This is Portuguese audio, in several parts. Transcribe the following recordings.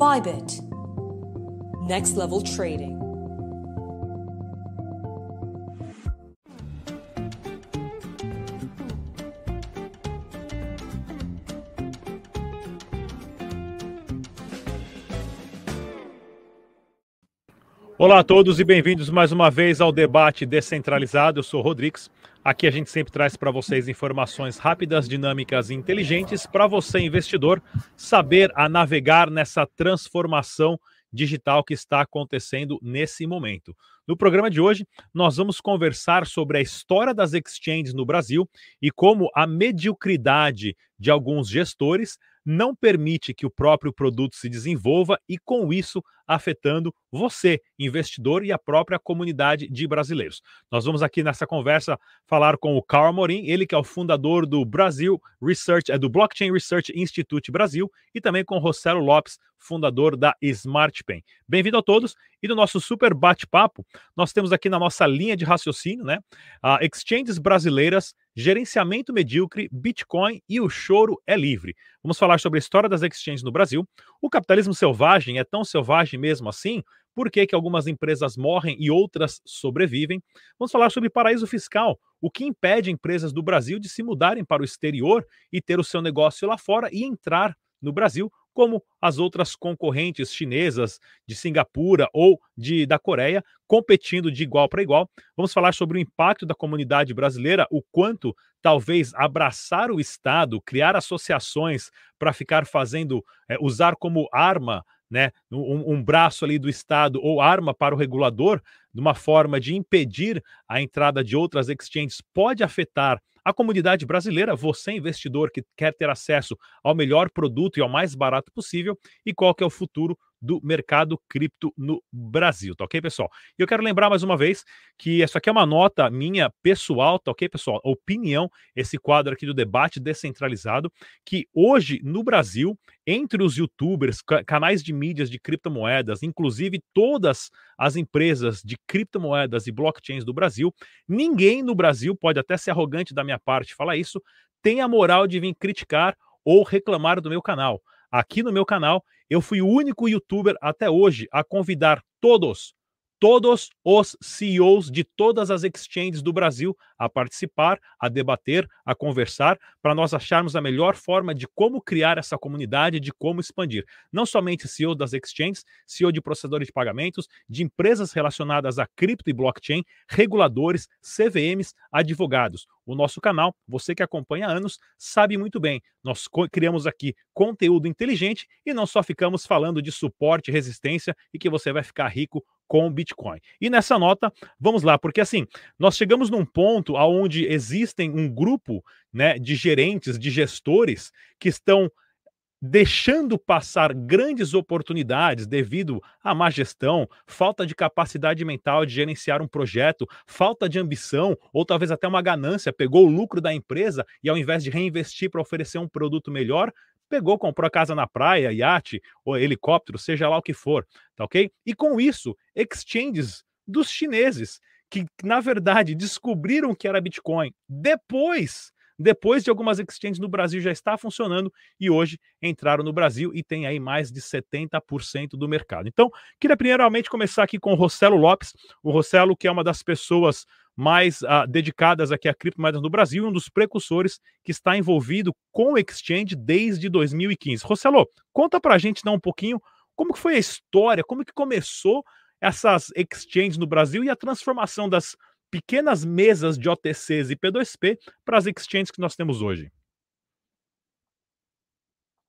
Bybit. Next level trading. Olá a todos e bem-vindos mais uma vez ao debate descentralizado. Eu sou o Rodrigues. Aqui a gente sempre traz para vocês informações rápidas, dinâmicas e inteligentes para você, investidor, saber a navegar nessa transformação digital que está acontecendo nesse momento. No programa de hoje, nós vamos conversar sobre a história das exchanges no Brasil e como a mediocridade de alguns gestores não permite que o próprio produto se desenvolva e, com isso, afetando você, investidor, e a própria comunidade de brasileiros. Nós vamos aqui nessa conversa falar com o Carl Morim, ele que é o fundador do Brasil Research, é do Blockchain Research Institute Brasil, e também com o Rossello Lopes, fundador da SmartPen. Bem-vindo a todos e no nosso super bate-papo, nós temos aqui na nossa linha de raciocínio, né, a exchanges brasileiras gerenciamento medíocre, Bitcoin e o choro é livre. Vamos falar sobre a história das exchanges no Brasil. O capitalismo selvagem é tão selvagem mesmo assim? Por que, que algumas empresas morrem e outras sobrevivem? Vamos falar sobre paraíso fiscal. O que impede empresas do Brasil de se mudarem para o exterior e ter o seu negócio lá fora e entrar no Brasil como as outras concorrentes chinesas de Singapura ou de da Coreia, competindo de igual para igual. Vamos falar sobre o impacto da comunidade brasileira, o quanto talvez abraçar o Estado, criar associações para ficar fazendo, é, usar como arma né, um, um, braço ali do Estado ou arma para o regulador, de uma forma de impedir a entrada de outras exchanges, pode afetar a comunidade brasileira, você investidor que quer ter acesso ao melhor produto e ao mais barato possível, e qual que é o futuro do mercado cripto no Brasil, tá ok, pessoal? E eu quero lembrar mais uma vez que isso aqui é uma nota minha pessoal, tá ok, pessoal? Opinião, esse quadro aqui do debate descentralizado, que hoje no Brasil, entre os youtubers, canais de mídias de criptomoedas, inclusive todas as empresas de criptomoedas e blockchains do Brasil, ninguém no Brasil, pode até ser arrogante da minha parte falar isso, tem a moral de vir criticar ou reclamar do meu canal. Aqui no meu canal, eu fui o único youtuber até hoje a convidar todos, todos os CEOs de todas as exchanges do Brasil a participar, a debater, a conversar, para nós acharmos a melhor forma de como criar essa comunidade, de como expandir. Não somente CEO das exchanges, CEO de processadores de pagamentos, de empresas relacionadas a cripto e blockchain, reguladores, CVMs, advogados. O nosso canal, você que acompanha há anos, sabe muito bem. Nós criamos aqui conteúdo inteligente e não só ficamos falando de suporte, resistência e que você vai ficar rico com o Bitcoin. E nessa nota, vamos lá, porque assim, nós chegamos num ponto onde existem um grupo né, de gerentes, de gestores que estão deixando passar grandes oportunidades devido à má gestão, falta de capacidade mental de gerenciar um projeto, falta de ambição ou talvez até uma ganância, pegou o lucro da empresa e ao invés de reinvestir para oferecer um produto melhor, pegou, comprou a casa na praia, iate ou helicóptero, seja lá o que for, tá ok? E com isso, exchanges dos chineses, que na verdade descobriram que era Bitcoin depois depois de algumas exchanges no Brasil já está funcionando e hoje entraram no Brasil e tem aí mais de 70% do mercado. Então, queria primeiramente começar aqui com o Rossello Lopes, o Rossello que é uma das pessoas mais uh, dedicadas aqui a criptomoedas no Brasil, um dos precursores que está envolvido com o exchange desde 2015. Rossello, conta para a gente dar um pouquinho como que foi a história, como que começou essas exchanges no Brasil e a transformação das pequenas mesas de OTCs e P2P para as exchanges que nós temos hoje.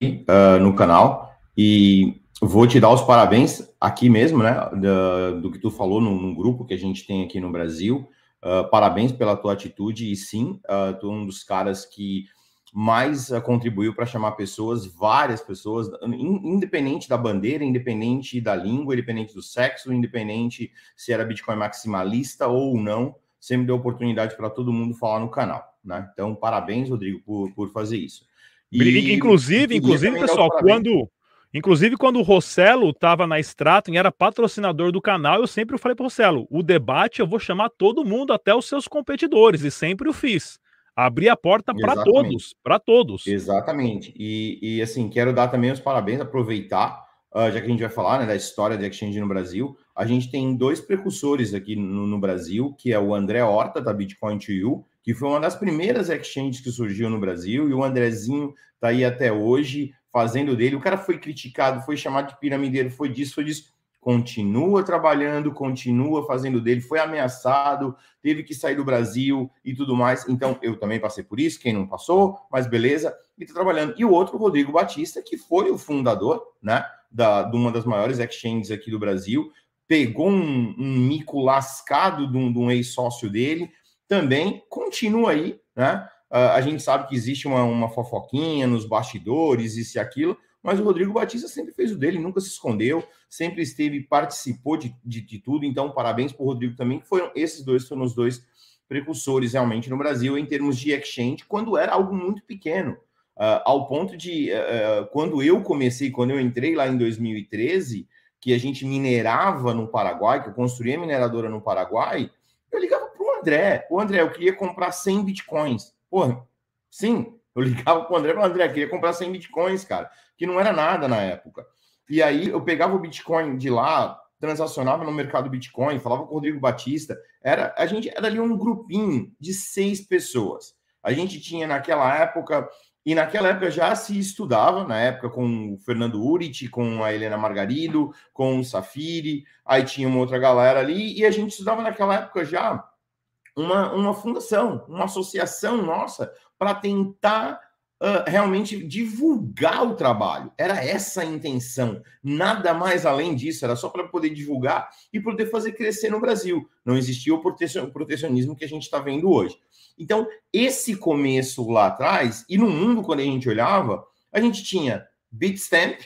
Uh, no canal e vou te dar os parabéns aqui mesmo, né, do, do que tu falou num, num, grupo que a gente tem aqui no Brasil. Uh, parabéns pela tua atitude e sim, uh, tu é um dos caras que mais uh, contribuiu para chamar pessoas, várias pessoas, in, independente da bandeira, independente da língua, independente do sexo, independente se era Bitcoin maximalista ou não, sempre deu oportunidade para todo mundo falar no canal, né? Então, parabéns, Rodrigo, por, por fazer isso. E, inclusive, inclusive, pessoal, quando Inclusive, quando o Rossello estava na Stratum e era patrocinador do canal, eu sempre falei para o Rossello: o debate eu vou chamar todo mundo, até os seus competidores, e sempre o fiz. Abri a porta para todos, para todos. Exatamente. E, e, assim, quero dar também os parabéns, aproveitar, uh, já que a gente vai falar né, da história da Exchange no Brasil. A gente tem dois precursores aqui no, no Brasil, que é o André Horta, da Bitcoin to You, que foi uma das primeiras exchanges que surgiu no Brasil, e o Andrezinho está aí até hoje fazendo dele. O cara foi criticado, foi chamado de piramideiro, foi disso, foi disso continua trabalhando, continua fazendo dele, foi ameaçado, teve que sair do Brasil e tudo mais. Então, eu também passei por isso, quem não passou, mas beleza, e tá trabalhando. E o outro, Rodrigo Batista, que foi o fundador, né, da, de uma das maiores exchanges aqui do Brasil, pegou um, um mico lascado de um, de um ex-sócio dele, também continua aí, né? Uh, a gente sabe que existe uma, uma fofoquinha nos bastidores, isso e aquilo, mas o Rodrigo Batista sempre fez o dele, nunca se escondeu, sempre esteve, participou de, de, de tudo. Então, parabéns para o Rodrigo também, que foram esses dois foram os dois precursores realmente no Brasil em termos de exchange, quando era algo muito pequeno. Uh, ao ponto de, uh, quando eu comecei, quando eu entrei lá em 2013, que a gente minerava no Paraguai, que eu construía mineradora no Paraguai, eu ligava para o André. O André, eu queria comprar 100 bitcoins. Porra, sim, eu ligava para o André, para André, queria comprar 100 bitcoins, cara que não era nada na época. E aí eu pegava o Bitcoin de lá, transacionava no mercado Bitcoin, falava com o Rodrigo Batista. Era, a gente era ali um grupinho de seis pessoas. A gente tinha naquela época, e naquela época já se estudava, na época com o Fernando Urit, com a Helena Margarido, com o Safiri, aí tinha uma outra galera ali, e a gente estudava naquela época já uma, uma fundação, uma associação nossa para tentar uh, realmente divulgar o trabalho. Era essa a intenção. Nada mais além disso, era só para poder divulgar e poder fazer crescer no Brasil. Não existia o protecionismo que a gente está vendo hoje. Então, esse começo lá atrás, e no mundo, quando a gente olhava, a gente tinha Bitstamp,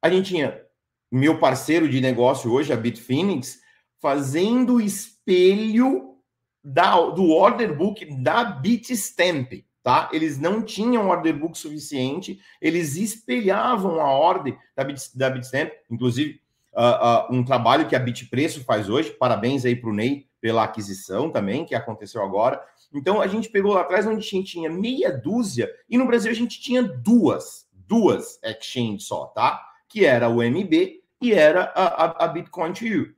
a gente tinha meu parceiro de negócio hoje, a Bitfinex, fazendo espelho da, do order book da Bitstamp tá? Eles não tinham order book suficiente, eles espelhavam a ordem da, Bit, da Bitstamp, inclusive uh, uh, um trabalho que a Bitpreço faz hoje. Parabéns aí para o Ney pela aquisição também, que aconteceu agora. Então a gente pegou lá atrás onde a gente tinha meia dúzia, e no Brasil a gente tinha duas, duas exchanges só, tá? Que era o MB e era a, a, a Bitcoin to You.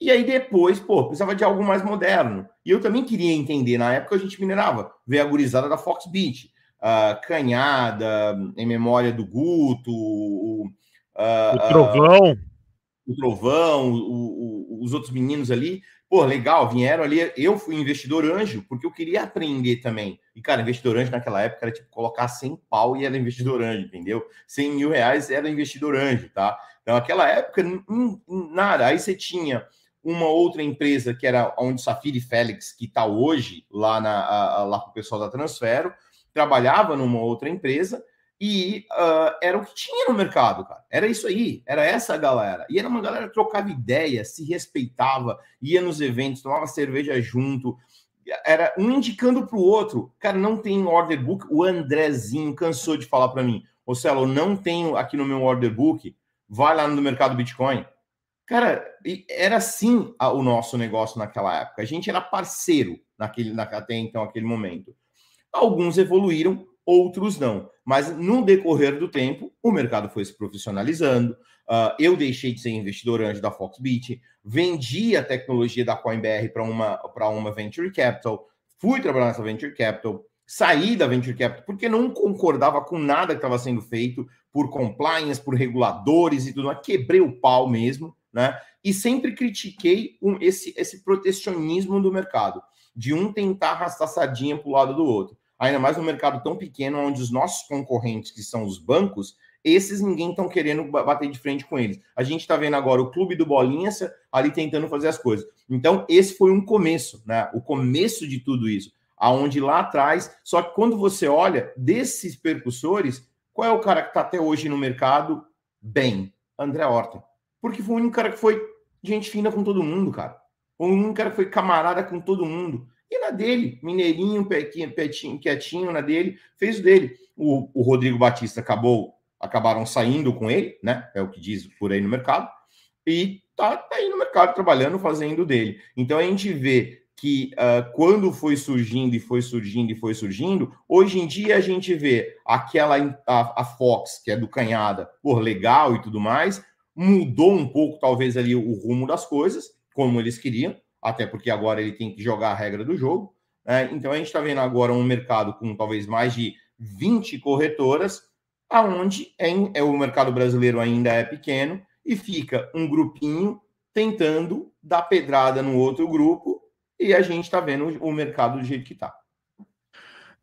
E aí depois, pô, precisava de algo mais moderno. E eu também queria entender, na época a gente minerava, ver a gurizada da Foxbit, uh, Canhada, em memória do Guto, o, uh, o Trovão. Uh, o Trovão, o, o, os outros meninos ali. Pô, legal, vieram ali. Eu fui investidor anjo, porque eu queria aprender também. E, cara, investidor anjo naquela época era tipo colocar 100 pau e era investidor anjo, entendeu? 100 mil reais era investidor anjo, tá? Então, naquela época, nada. Aí você tinha uma outra empresa que era onde Safiri Félix, que está hoje lá, na, a, lá com o pessoal da Transfero, trabalhava numa outra empresa e uh, era o que tinha no mercado, cara. Era isso aí, era essa galera. E era uma galera que trocava ideia, se respeitava, ia nos eventos, tomava cerveja junto, era um indicando para o outro. Cara, não tem order book. O Andrezinho cansou de falar para mim: Ô Celo, não tenho aqui no meu order book. Vai lá no mercado Bitcoin. Cara, era assim o nosso negócio naquela época. A gente era parceiro naquele, na, até então, aquele momento. Alguns evoluíram, outros não. Mas no decorrer do tempo, o mercado foi se profissionalizando. Uh, eu deixei de ser investidor anjo da Foxbit, vendi a tecnologia da CoinBR para uma, uma Venture Capital, fui trabalhar nessa Venture Capital, saí da Venture Capital porque não concordava com nada que estava sendo feito por compliance, por reguladores e tudo mais. Quebrei o pau mesmo né? E sempre critiquei um, esse, esse protecionismo do mercado, de um tentar arrastar sardinha para o lado do outro. Ainda mais no mercado tão pequeno, onde os nossos concorrentes, que são os bancos, esses ninguém estão querendo bater de frente com eles. A gente está vendo agora o clube do Bolinhas ali tentando fazer as coisas. Então, esse foi um começo, né? O começo de tudo isso. Aonde lá atrás, só que quando você olha desses percussores, qual é o cara que está até hoje no mercado bem? André Horta. Porque foi o único cara que foi gente fina com todo mundo, cara. O único cara que foi camarada com todo mundo. E na dele, mineirinho, petinho, quietinho na dele, fez o dele. O, o Rodrigo Batista acabou acabaram saindo com ele, né? É o que diz por aí no mercado, e tá, tá aí no mercado trabalhando, fazendo dele. Então a gente vê que uh, quando foi surgindo e foi surgindo e foi surgindo, hoje em dia a gente vê aquela a, a Fox, que é do Canhada, por legal e tudo mais, mudou um pouco, talvez, ali o rumo das coisas, como eles queriam, até porque agora ele tem que jogar a regra do jogo. Né? Então a gente está vendo agora um mercado com talvez mais de 20 corretoras, aonde é, é, o mercado brasileiro ainda é pequeno e fica um grupinho tentando dar pedrada no outro grupo e a gente está vendo o mercado do jeito que está.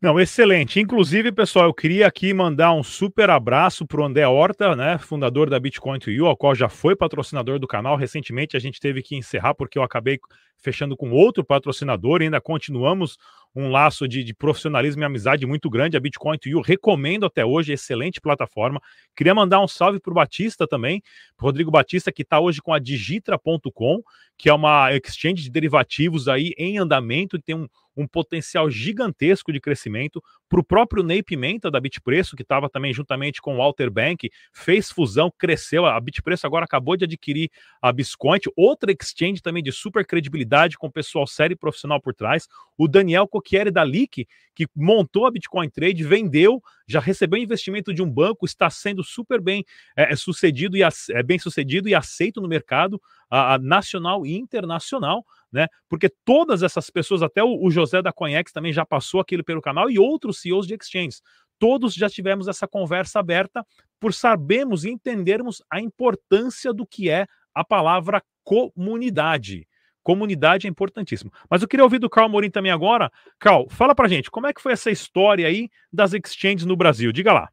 Não, excelente. Inclusive, pessoal, eu queria aqui mandar um super abraço para o André Horta, né, fundador da Bitcoin to You, ao qual já foi patrocinador do canal. Recentemente a gente teve que encerrar porque eu acabei fechando com outro patrocinador, ainda continuamos um laço de, de, profissionalismo e amizade muito grande. A Bitcoin to You recomendo até hoje, excelente plataforma. Queria mandar um salve para o Batista também, Rodrigo Batista, que está hoje com a Digitra.com, que é uma exchange de derivativos aí em andamento, tem um, um potencial gigantesco de crescimento. Para o próprio Ney Pimenta da Bitpreço, que estava também juntamente com o Walter Bank, fez fusão, cresceu. A Bitpreço agora acabou de adquirir a Biscoint, outra exchange também de super credibilidade, com pessoal sério e profissional por trás. O Daniel Cocchieri da Leak, que montou a Bitcoin Trade, vendeu, já recebeu investimento de um banco, está sendo super bem é, é sucedido e é, bem sucedido e aceito no mercado a, a nacional e internacional né? Porque todas essas pessoas, até o, José da Conhex também já passou aquilo pelo canal e outros CEOs de exchanges. Todos já tivemos essa conversa aberta por sabermos e entendermos a importância do que é a palavra comunidade. Comunidade é importantíssimo. Mas eu queria ouvir do Carl Morim também agora. Carl, fala pra gente, como é que foi essa história aí das exchanges no Brasil? Diga lá.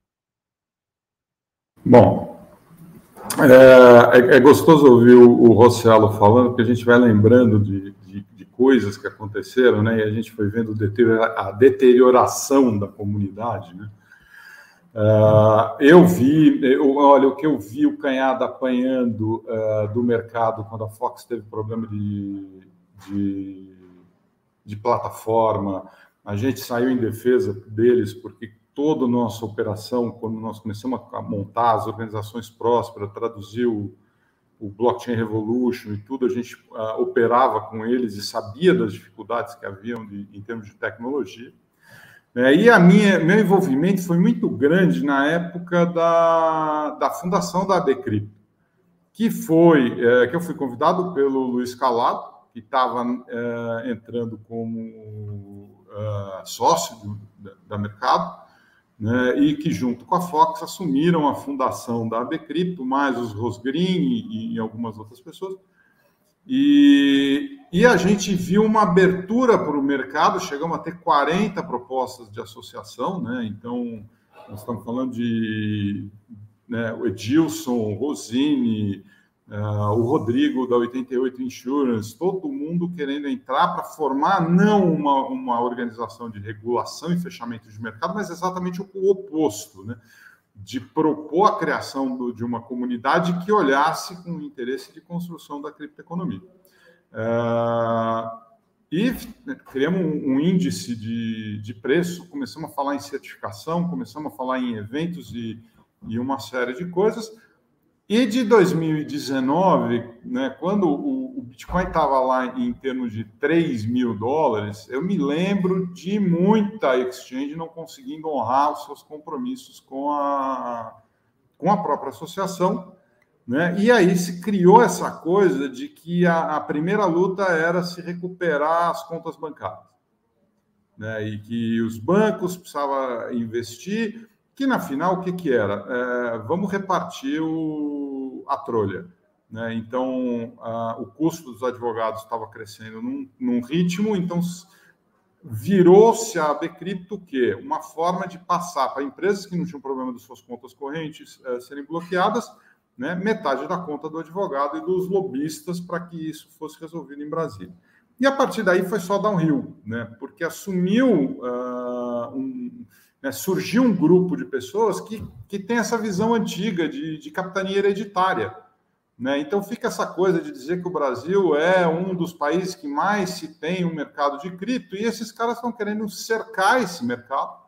Bom, é, é, é, gostoso ouvir o, o Rossello falando, porque a gente vai lembrando de, de, de, coisas que aconteceram, né? E a gente foi vendo a deterioração da comunidade, né? Uh, eu vi, eu, olha, o que eu vi o Canhada apanhando uh, do mercado quando a Fox teve problema de, de, de plataforma, a gente saiu em defesa deles porque toda a nossa operação, quando nós começamos a montar as organizações prósperas, traduzir o, o Blockchain Revolution e tudo, a gente uh, operava com eles e sabia das dificuldades que haviam de, em termos de tecnologia. É, e a minha, meu envolvimento foi muito grande na época da, da fundação da Decrypto, que foi é, que eu fui convidado pelo Luiz Calado, que estava é, entrando como é, sócio do, da, da Mercado, né, e que, junto com a Fox, assumiram a fundação da Decrypto, mais os Rosgreen e, e algumas outras pessoas. E, e, a gente viu uma abertura para o mercado, chegamos a ter 40 propostas de associação, né? Então, nós estamos falando de né, o Edilson, Rosine, Uh, o Rodrigo da 88 Insurance, todo mundo querendo entrar para formar não uma, uma organização de regulação e fechamento de mercado, mas exatamente o, oposto, né? de propor a criação do, de uma comunidade que olhasse com interesse de construção da criptoeconomia. Uh, e criamos um, um índice de, de preço, começamos a falar em certificação, começamos a falar em eventos e, e uma série de coisas e de 2019, né, quando o, o Bitcoin estava lá em termos de 3 mil dólares, eu me lembro de muita exchange não conseguindo honrar os seus compromissos com a, com a própria associação. Né? E aí se criou essa coisa de que a, a primeira luta era se recuperar as contas bancárias. Né? E que os bancos precisavam investir que na final o que, que era? É, vamos repartir o, a trolha. Né? Então, a, o custo dos advogados estava crescendo num, num ritmo, então virou-se a Decrypto que uma forma de passar para empresas que não tinham problema de suas contas correntes é, serem bloqueadas, né, metade da conta do advogado e dos lobistas para que isso fosse resolvido em Brasília. E a partir daí foi só downhill, né, porque assumiu uh, um, né, surgiu um grupo de pessoas que, que tem essa visão antiga de, de capitania hereditária. Né? Então fica essa coisa de dizer que o Brasil é um dos países que mais se tem um mercado de cripto, e esses caras estão querendo cercar esse mercado,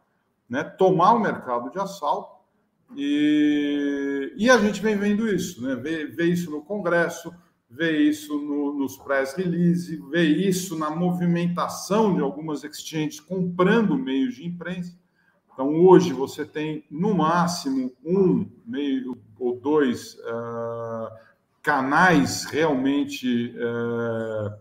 né? tomar o mercado de assalto, E, e a gente vem vendo isso, né? Vê, vê isso no Congresso, vê isso no, nos press release, vê isso na movimentação de algumas exchanges comprando meios de imprensa. Então, hoje você tem no máximo um meio ou dois uh, canais realmente uh,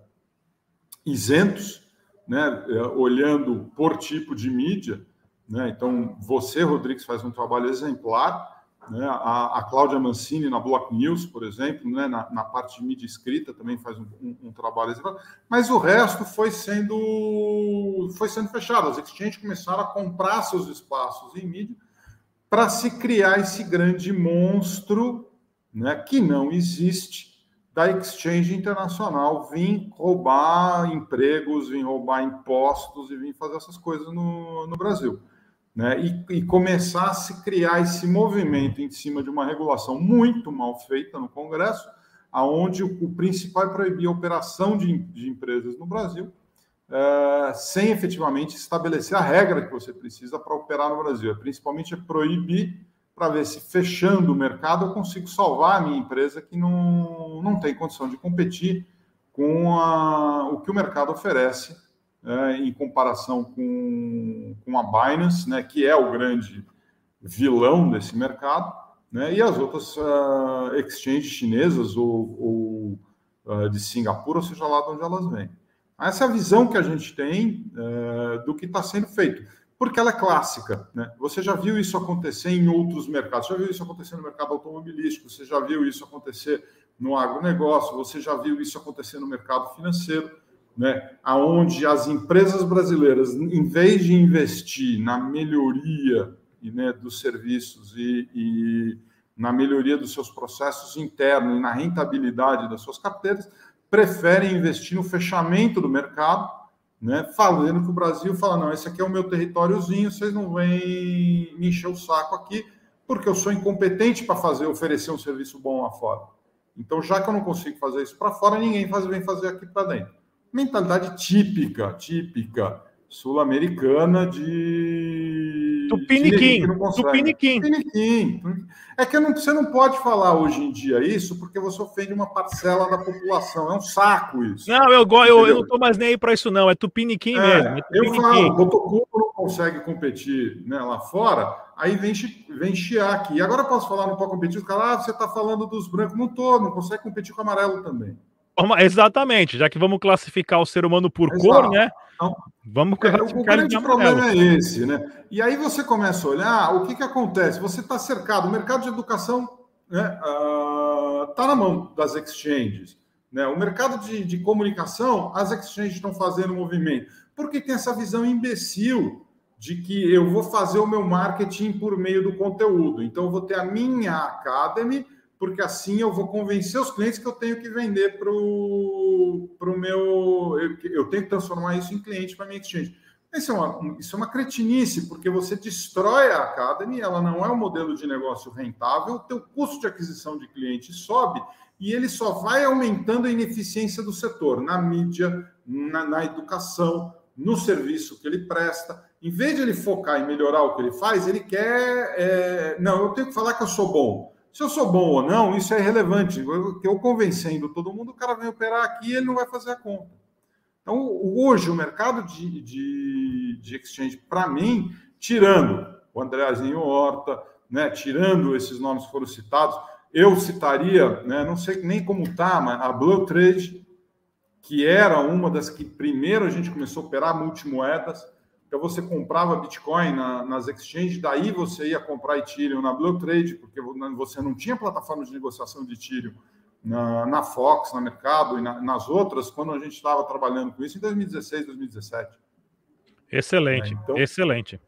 isentos, né? Uh, olhando por tipo de mídia. Né? Então, você, Rodrigues, faz um trabalho exemplar né? A, a Cláudia Mancini, na Block News, por exemplo, né? na, na parte de mídia escrita, também faz um, um, um trabalho. Mas o resto foi sendo, foi sendo fechado. As exchanges começaram a comprar seus espaços em mídia para se criar esse grande monstro né? que não existe da exchange internacional vir roubar empregos, vir roubar impostos e vir fazer essas coisas no, no Brasil né, e, e, começar a se criar esse movimento em cima de uma regulação muito mal feita no Congresso, aonde o, o principal é proibir a operação de, de empresas no Brasil, é, sem efetivamente estabelecer a regra que você precisa para operar no Brasil. É, principalmente é proibir para ver se fechando o mercado eu consigo salvar a minha empresa que não, não tem condição de competir com a, o que o mercado oferece é, em comparação com, com a Binance, né, que é o grande vilão desse mercado, né, e as outras uh, exchanges chinesas ou, ou uh, de Singapura, ou seja lá de onde elas vêm. Essa é a visão que a gente tem uh, do que está sendo feito, porque ela é clássica. Né? Você já viu isso acontecer em outros mercados, já viu isso acontecer no mercado automobilístico, você já viu isso acontecer no agronegócio, você já viu isso acontecer no mercado financeiro né, aonde as empresas brasileiras, em vez de investir na melhoria né, dos serviços e, e, na melhoria dos seus processos internos e na rentabilidade das suas carteiras, preferem investir no fechamento do mercado, né, falando que o Brasil fala, não, esse aqui é o meu territóriozinho, vocês não vêm me encher o saco aqui, porque eu sou incompetente para fazer, oferecer um serviço bom lá fora. Então, já que eu não consigo fazer isso para fora, ninguém faz, vem fazer aqui para dentro mentalidade típica, típica sul-americana de Tupiniquim, Tupiniquim. Tupiniquim. É que não, você não pode falar hoje em dia isso porque você ofende uma parcela da população. É um saco isso. Não, eu, eu, eu não estou mais nem aí para isso, não. É Tupiniquim é, mesmo. É tupiniquim. Eu falo, o Botocubo não consegue competir né, lá fora, aí vem, vem chiar aqui. E agora eu posso falar, não pode competir, os caras, ah, você está falando dos brancos. Não estou, não consegue competir com o amarelo também. Exatamente, já que vamos classificar o ser humano por Exato. cor, né? Então, vamos é, o grande problema é esse, né? E aí você começa a olhar o que, que acontece. Você está cercado, o mercado de educação está né, uh, na mão das exchanges. Né? O mercado de, de comunicação, as exchanges estão fazendo movimento. Porque tem essa visão imbecil de que eu vou fazer o meu marketing por meio do conteúdo. Então, eu vou ter a minha Academy porque assim eu vou convencer os clientes que eu tenho que vender para o meu. Eu, eu, tenho que transformar isso em cliente para minha exchange. Isso é, uma, isso é uma cretinice, porque você destrói a Academy, ela não é um modelo de negócio rentável, o teu custo de aquisição de cliente sobe e ele só vai aumentando a ineficiência do setor na mídia, na, na educação, no serviço que ele presta. Em vez de ele focar em melhorar o que ele faz, ele quer. É, não, eu tenho que falar que eu sou bom. Se eu sou bom ou não, isso é irrelevante. Eu, eu convencendo todo mundo, o cara vem operar aqui e ele não vai fazer a conta. Então, hoje, o mercado de, de, de exchange, para mim, tirando o Andreazinho Horta, né, tirando esses nomes que foram citados, eu citaria, né, não sei nem como está, mas a Blue Trade, que era uma das que primeiro a gente começou a operar multimoedas, então você comprava Bitcoin na, nas exchanges, daí você ia comprar Ethereum na Blue Trade, porque você não tinha plataforma de negociação de Ethereum na, na Fox, na Mercado e na, nas outras, quando a gente estava trabalhando com isso em 2016, 2017. Excelente, é, então... excelente.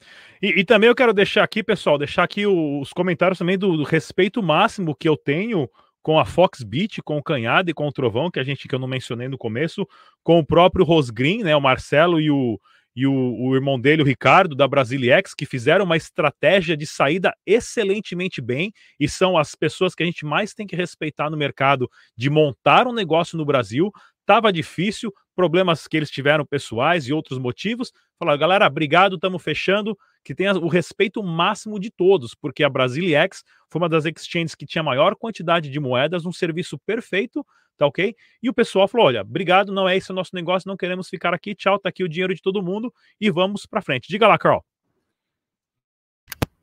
E, e, também eu quero deixar aqui, pessoal, deixar aqui os comentários também do, do respeito máximo que eu tenho com a Foxbit, com o Canhada e com o Trovão, que a gente que eu não mencionei no começo, com o próprio Rosgreen, né, o Marcelo e o e o, o, irmão dele, o Ricardo, da Brasiliex, que fizeram uma estratégia de saída excelentemente bem e são as pessoas que a gente mais tem que respeitar no mercado de montar um negócio no Brasil. Tava difícil, problemas que eles tiveram pessoais e outros motivos. Falaram, galera, obrigado, estamos fechando. Que tenha o respeito máximo de todos, porque a Brasiliex foi uma das exchanges que tinha maior quantidade de moedas, um serviço perfeito, tá ok? E o pessoal falou: olha, obrigado, não é esse o nosso negócio, não queremos ficar aqui, tchau, tá aqui o dinheiro de todo mundo e vamos para frente. Diga lá, Carl.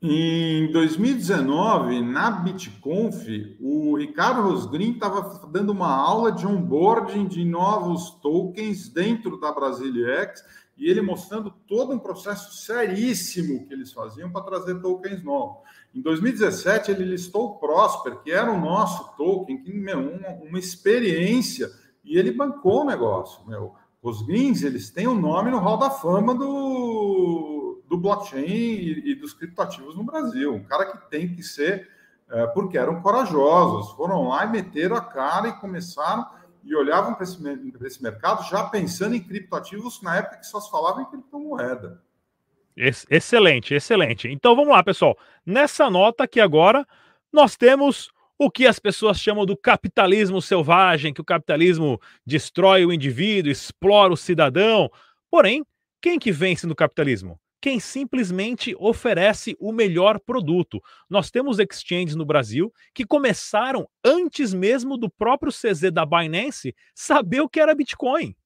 Em 2019, na BitConf, o Ricardo Rosgrin estava dando uma aula de onboarding de novos tokens dentro da Brasiliex e ele mostrando todo um processo seríssimo que eles faziam para trazer tokens novos. Em 2017, ele listou o Prosper, que era o nosso token, que meu, uma, uma experiência, e ele bancou o negócio. Meu. Os Greens, eles têm o um nome no hall da fama do, do blockchain e, e dos criptoativos no Brasil. Um cara que tem que ser, é, porque eram corajosos, foram lá e meteram a cara e começaram e olhavam para esse, esse mercado já pensando em criptoativos na época que só se falava em criptomoeda. Excelente, excelente. Então vamos lá, pessoal. Nessa nota aqui agora, nós temos o que as pessoas chamam do capitalismo selvagem, que o capitalismo destrói o indivíduo, explora o cidadão. Porém, quem que vence no capitalismo? Quem simplesmente oferece o melhor produto. Nós temos exchanges no Brasil que começaram antes mesmo do próprio CZ da Binance saber o que era Bitcoin.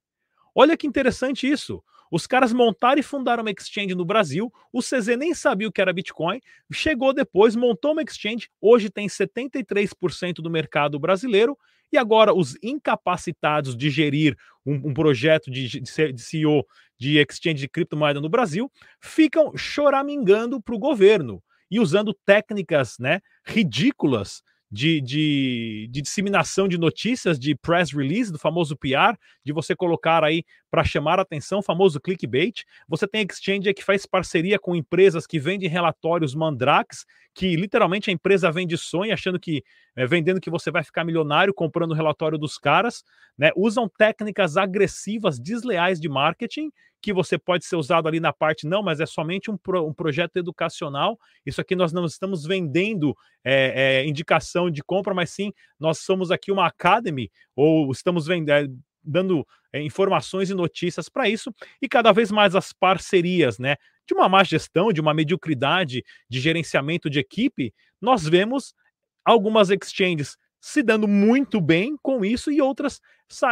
Olha que interessante isso. Os caras montaram e fundaram uma exchange no Brasil. O CZ nem sabia o que era Bitcoin. Chegou depois, montou uma exchange. Hoje tem 73% do mercado brasileiro. E agora os incapacitados de gerir um, um projeto de, de, de CEO de exchange de criptomoeda no Brasil ficam choramingando para o governo e usando técnicas né, ridículas de, de, de, disseminação de notícias, de press release, do famoso PR, de você colocar aí para chamar a atenção, famoso clickbait. Você tem exchange que faz parceria com empresas que vendem relatórios mandrakes, que literalmente a empresa vende sonho, achando que, é, vendendo que você vai ficar milionário comprando o relatório dos caras, né? Usam técnicas agressivas, desleais de marketing que você pode ser usado ali na parte, não, mas é somente um, pro, um projeto educacional. Isso aqui nós não estamos vendendo é, é, indicação de compra, mas sim nós somos aqui uma academy, ou estamos vendendo dando é, informações e notícias para isso, e cada vez mais as parcerias, né? De uma má gestão, de uma mediocridade de gerenciamento de equipe, nós vemos algumas exchanges se dando muito bem com isso e outras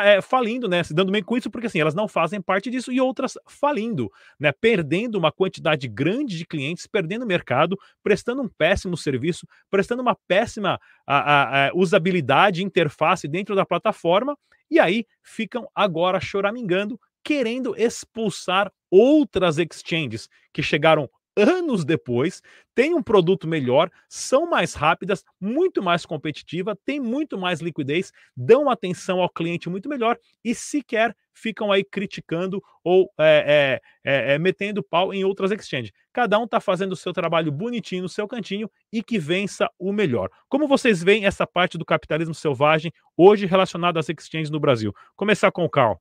é, falindo, né? Se dando bem com isso, porque assim, elas não fazem parte disso, e outras falindo, né? Perdendo uma quantidade grande de clientes, perdendo mercado, prestando um péssimo serviço, prestando uma péssima a, a, a usabilidade, interface dentro da plataforma, e aí ficam agora choramingando, querendo expulsar outras exchanges que chegaram anos depois, tem um produto melhor, são mais rápidas, muito mais competitiva, tem muito mais liquidez, dão atenção ao cliente muito melhor e sequer ficam aí criticando ou é, é, é, é metendo pau em outras exchanges. Cada um está fazendo o seu trabalho bonitinho no seu cantinho e que vença o melhor. Como vocês veem essa parte do capitalismo selvagem hoje relacionada às exchanges no Brasil? Começar com o Carl.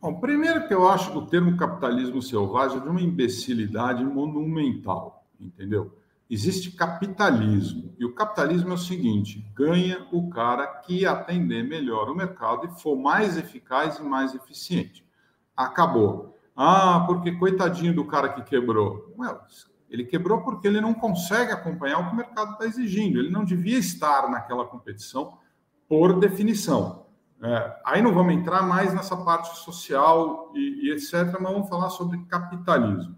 Bom, primeiro que eu acho que o termo capitalismo selvagem é de uma imbecilidade monumental, entendeu? Existe capitalismo, e o capitalismo é o seguinte: ganha o cara que atender melhor o mercado e for mais eficaz e mais eficiente. Acabou. Ah, porque coitadinho do cara que quebrou. Well, ele quebrou porque ele não consegue acompanhar o que o mercado está exigindo. Ele não devia estar naquela competição por definição. É, aí não vamos entrar mais nessa parte social e, e, etc., mas vamos falar sobre capitalismo.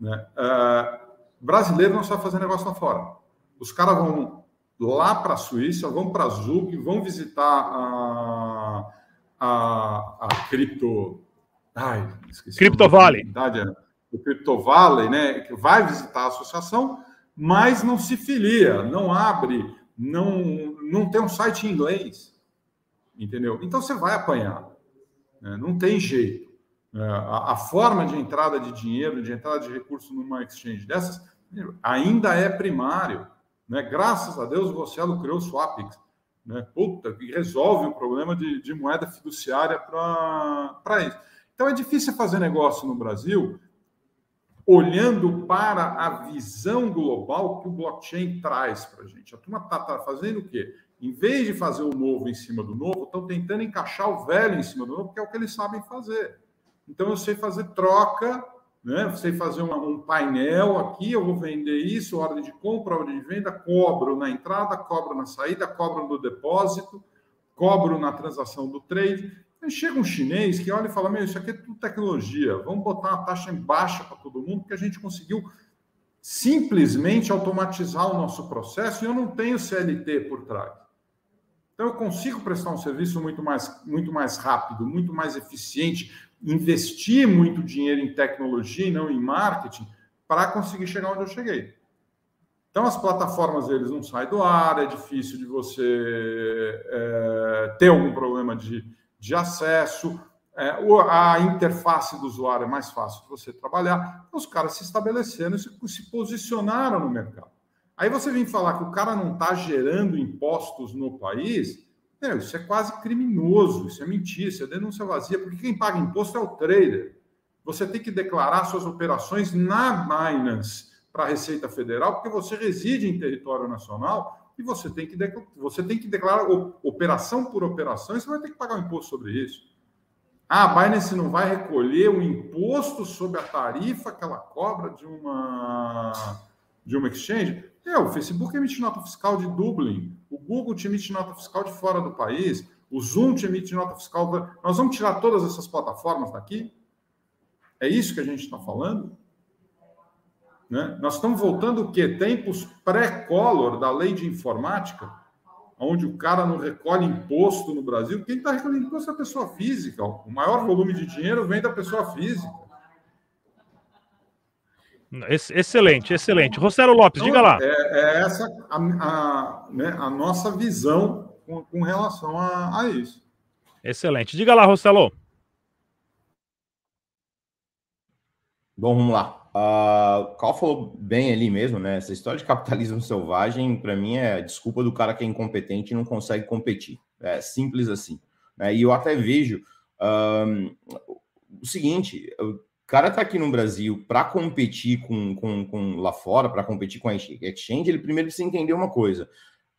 Né? É, brasileiro não sabe fazer negócio lá fora. Os caras vão lá para a Suíça, vão para a Zug, vão visitar a, a, a cripto. Ai, esqueci. Crypto Valley. É, o Crypto Valley, né? Que vai visitar a associação, mas não se filia, não abre, não, não tem um site em inglês entendeu? Então você vai apanhar, né? não tem jeito. É, a, a, forma de entrada de dinheiro, de entrada de recurso numa exchange dessas, ainda é primário. Né? Graças a Deus o Rossello criou o Swapix, né? Puta, que resolve o problema de, de moeda fiduciária para isso. Então é difícil fazer negócio no Brasil olhando para a visão global que o blockchain traz para a gente. A turma está tá fazendo o quê? Em vez de fazer o novo em cima do novo, estão tentando encaixar o velho em cima do novo, que é o que eles sabem fazer. Então, eu sei fazer troca né? Você fazer uma, um painel aqui, eu vou vender isso, ordem de compra, ordem de venda, cobro na entrada, cobro na saída, cobro no depósito, cobro na transação do trade. Aí chega um chinês que olha e fala: Meu, isso aqui é tudo tecnologia, vamos botar uma taxa baixa para todo mundo, porque a gente conseguiu simplesmente automatizar o nosso processo e eu não tenho CLT por trás. Então eu consigo prestar um serviço muito mais, muito mais rápido, muito mais eficiente, investir muito dinheiro em tecnologia e não em marketing para conseguir chegar onde eu cheguei. Então as plataformas eles não saem do ar, é difícil de você é, ter algum problema de, de acesso, é, a interface do usuário é mais fácil de você trabalhar. Os caras se estabeleceram e se, se posicionaram no mercado. Aí você vem falar que o cara não está gerando impostos no país, é, isso é quase criminoso, isso é mentira, isso é denúncia vazia, porque quem paga imposto é o trader. Você tem que declarar suas operações na Binance para a Receita Federal, porque você reside em território nacional e você tem que, você tem que declarar operação por operação e você vai ter que pagar o um imposto sobre isso. Ah, a Binance não vai recolher o imposto sobre a tarifa que ela cobra de uma, de uma exchange? É, o Facebook emite nota fiscal de Dublin, o Google te emite nota fiscal de fora do país, o Zoom te emite nota fiscal. Nós vamos tirar todas essas plataformas daqui? É isso que a gente está falando? Né? Nós estamos voltando o quê? Tempos pré-color da lei de informática? onde o cara não recolhe imposto no Brasil, quem está recolhendo imposto é a pessoa física. O maior volume de dinheiro vem da pessoa física. Excelente, excelente. Rossello Lopes, então, diga lá. É, é essa a, a, né, a, nossa visão com, com relação a, a, isso. Excelente. Diga lá, Rossello. Bom, vamos lá. Uh, Carl falou bem ali mesmo, né? Essa história de capitalismo selvagem, para mim, é desculpa do cara que é incompetente e não consegue competir. É simples assim. Né? E eu até vejo um, o seguinte: o cara tá aqui no Brasil para competir com, com, com, lá fora, para competir com a exchange, ele primeiro precisa entender uma coisa.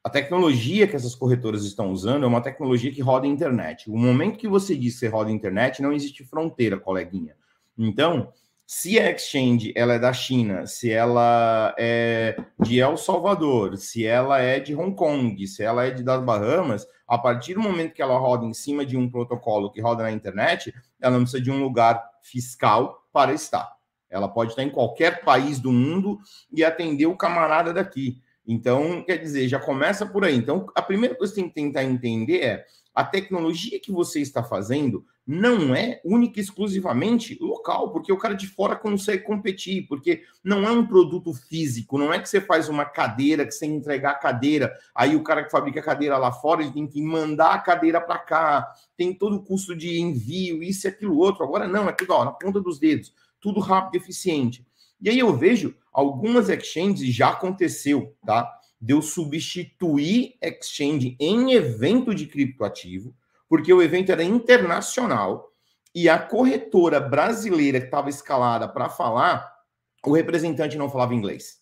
A tecnologia que essas corretoras estão usando é uma tecnologia que roda a internet. O momento que você diz que roda a internet, não existe fronteira, coleguinha. Então, se a exchange ela é da China, se ela é de El Salvador, se ela é de Hong Kong, se ela é de das Bahamas, a partir do momento que ela roda em cima de um protocolo que roda na internet, ela não precisa de um lugar fiscal para estar. Ela pode estar em qualquer país do mundo e atender o camarada daqui. Então, quer dizer, já começa por aí. Então, a primeira coisa que você tem que tentar entender é a tecnologia que você está fazendo não é única e exclusivamente local, porque o cara de fora consegue competir, porque não é um produto físico, não é que você faz uma cadeira, que você entregar a cadeira, aí o cara que fabrica a cadeira lá fora, ele tem que mandar a cadeira para cá, tem todo o custo de envio, isso e aquilo outro. Agora não, é tudo ó, na ponta dos dedos, tudo rápido e eficiente. E aí eu vejo algumas exchanges, já aconteceu, tá? De eu substituir exchange em evento de criptoativo, porque o evento era internacional e a corretora brasileira que estava escalada para falar, o representante não falava inglês.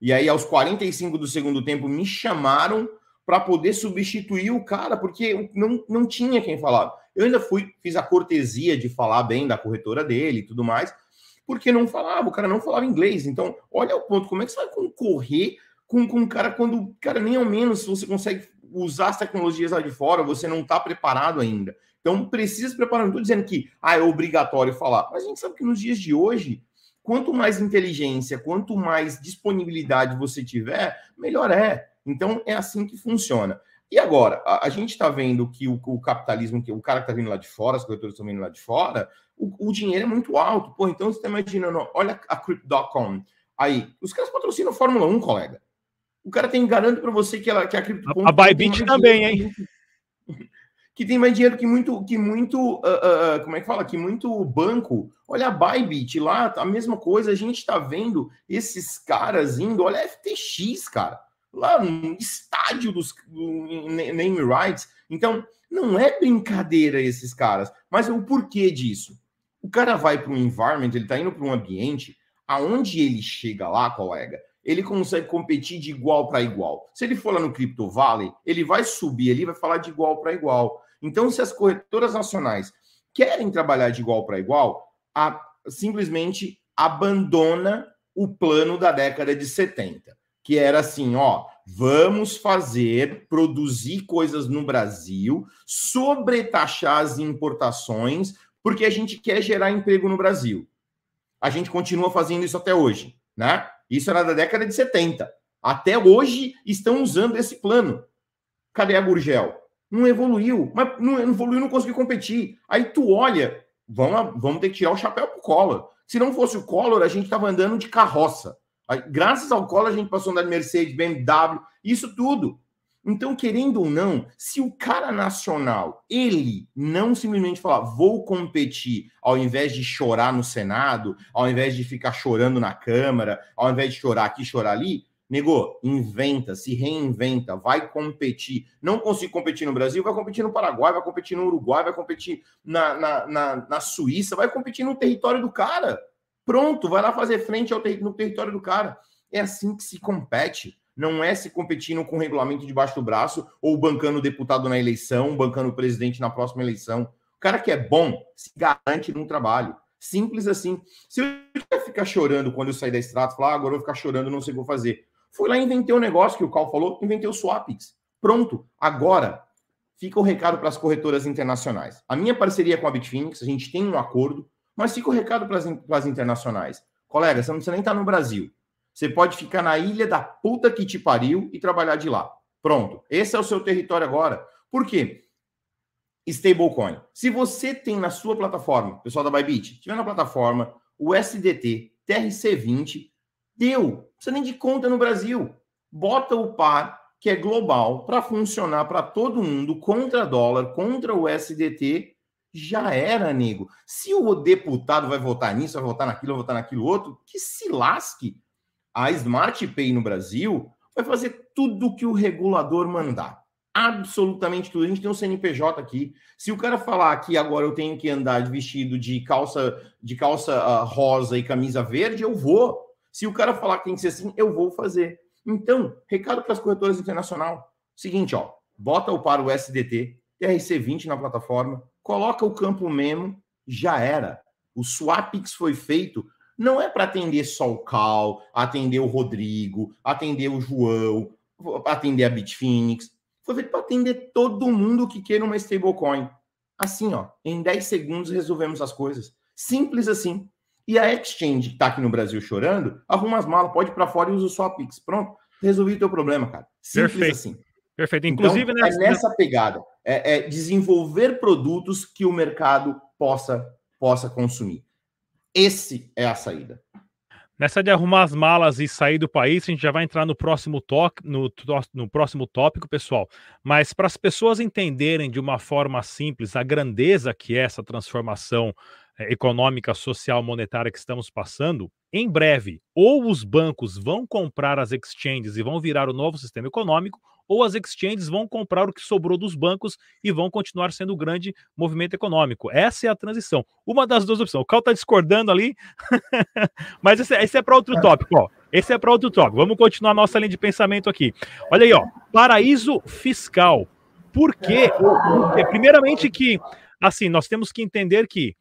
E aí, aos 45 do segundo tempo, me chamaram para poder substituir o cara, porque não, não tinha quem falar. Eu ainda fui, fiz a cortesia de falar bem da corretora dele e tudo mais, porque não falava, o cara não falava inglês. Então, olha o ponto, como é que você vai concorrer com, com um cara quando, cara, nem ao menos você consegue usar as tecnologias lá de fora, você não está preparado ainda. Então, precisa se preparar. Não estou dizendo que ah, é obrigatório falar, mas a gente sabe que nos dias de hoje, quanto mais inteligência, quanto mais disponibilidade você tiver, melhor é. Então, é assim que funciona. E agora, a, a gente está vendo que o, o, capitalismo, que o cara que está vindo lá de fora, as corretoras estão vindo lá de fora, o, o, dinheiro é muito alto. Pô, então você está imaginando, olha a Crypto.com. Aí, os caras patrocinam Fórmula 1, colega. O cara tem garanto para você que, ela, que a CryptoPunk... A Bybit também, hein? Que tem mais dinheiro que muito, que muito, uh, uh, como é que fala? Que muito banco. Olha a Bybit lá, a mesma coisa. A gente está vendo esses caras indo. Olha a FTX, cara. Lá no estádio dos name rights. Então, não é brincadeira esses caras. Mas o porquê disso? O cara vai para um environment, ele está indo para um ambiente aonde ele chega lá, colega, ele consegue competir de igual para igual. Se ele for lá no Crypto Valley, ele vai subir ali, vai falar de igual para igual. Então, se as corretoras nacionais querem trabalhar de igual para igual, a, simplesmente abandona o plano da década de 70, que era assim, ó, vamos fazer, produzir coisas no Brasil, sobretaxar as importações, porque a gente quer gerar emprego no Brasil. A gente continua fazendo isso até hoje, né? Isso era da década de 70. Até hoje estão usando esse plano. Cadê a Gurgel? Não evoluiu, mas não evoluiu, não conseguiu competir. Aí tu olha, vamos, vamos ter que tirar o chapéu pro Collor. Se não fosse o Collor, a gente estava andando de carroça. Aí, graças ao Collor, a gente passou a andar de Mercedes, BMW, isso tudo. Então, querendo ou não, se o cara nacional, ele não simplesmente falar, vou competir, ao invés de chorar no Senado, ao invés de ficar chorando na Câmara, ao invés de chorar aqui, chorar ali, negou, inventa, se reinventa, vai competir. Não consigo competir no Brasil, vai competir no Paraguai, vai competir no Uruguai, vai competir na, na, na, na Suíça, vai competir no território do cara. Pronto, vai lá fazer frente ao ter, no território do cara. É assim que se compete não é se competindo com o regulamento debaixo do braço ou bancando deputado na eleição, bancando o presidente na próxima eleição. O cara que é bom se garante num trabalho. Simples assim. Se eu ficar chorando quando eu sair da estrada, falar, ah, agora eu vou ficar chorando, não sei o que vou fazer. Fui lá e inventei um negócio que o Cal falou, inventei o Swapix. Pronto. Agora, fica o recado para as corretoras internacionais. A minha parceria com a Bitfinex, a gente tem um acordo, mas fica o recado para as, internacionais. Colega, você não precisa nem estar no Brasil. Você pode ficar na ilha da puta que te pariu e trabalhar de lá. Pronto. Esse é o seu território agora. Por quê? Stablecoin. Se você tem na sua plataforma, pessoal da Bybit, tiver na plataforma o SDT TRC20, deu. Não precisa nem de conta no Brasil. Bota o par, que é global, para funcionar para todo mundo, contra dólar, contra o SDT, já era, nego. Se o deputado vai votar nisso, vai votar naquilo, vai votar naquilo outro, que se lasque a Smart Pay no Brasil vai fazer tudo que o regulador mandar. Absolutamente tudo. A gente tem um CNPJ aqui. Se o cara falar que agora eu tenho que andar vestido de calça de calça uh, rosa e camisa verde, eu vou. Se o cara falar que tem que ser assim, eu vou fazer. Então, recado para as corretoras internacional. Seguinte, ó, bota o para o SDT, TRC20 na plataforma, coloca o campo memo, já era. O Swapix foi feito não é para atender só o Cal, atender o Rodrigo, atender o João, atender a Bitfinex. Foi feito para atender todo mundo que queira uma stablecoin. Assim, ó, em 10 segundos resolvemos as coisas. Simples assim. E a Exchange, que está aqui no Brasil chorando, arruma as malas, pode ir para fora e usa o sua Pix. Pronto, resolvi o teu problema, cara. Simples Perfeito. assim. Perfeito. Inclusive, então, é nessa pegada. É, é desenvolver produtos que o mercado possa, possa consumir. Esse é a saída. Nessa de arrumar as malas e sair do país, a gente já vai entrar no próximo, toque, no, no próximo tópico, pessoal. Mas para as pessoas entenderem de uma forma simples a grandeza que é essa transformação é, econômica, social, monetária que estamos passando, em breve, ou os bancos vão comprar as exchanges e vão virar o novo sistema econômico, ou as exchanges vão comprar o que sobrou dos bancos e vão continuar sendo o grande movimento econômico. Essa é a transição. Uma das duas opções. O Cal está discordando ali, mas esse, esse é para outro tópico. Ó. Esse é para outro tópico. Vamos continuar nossa linha de pensamento aqui. Olha aí, ó. Paraíso fiscal. Por quê? Primeiramente que, assim, nós temos que entender que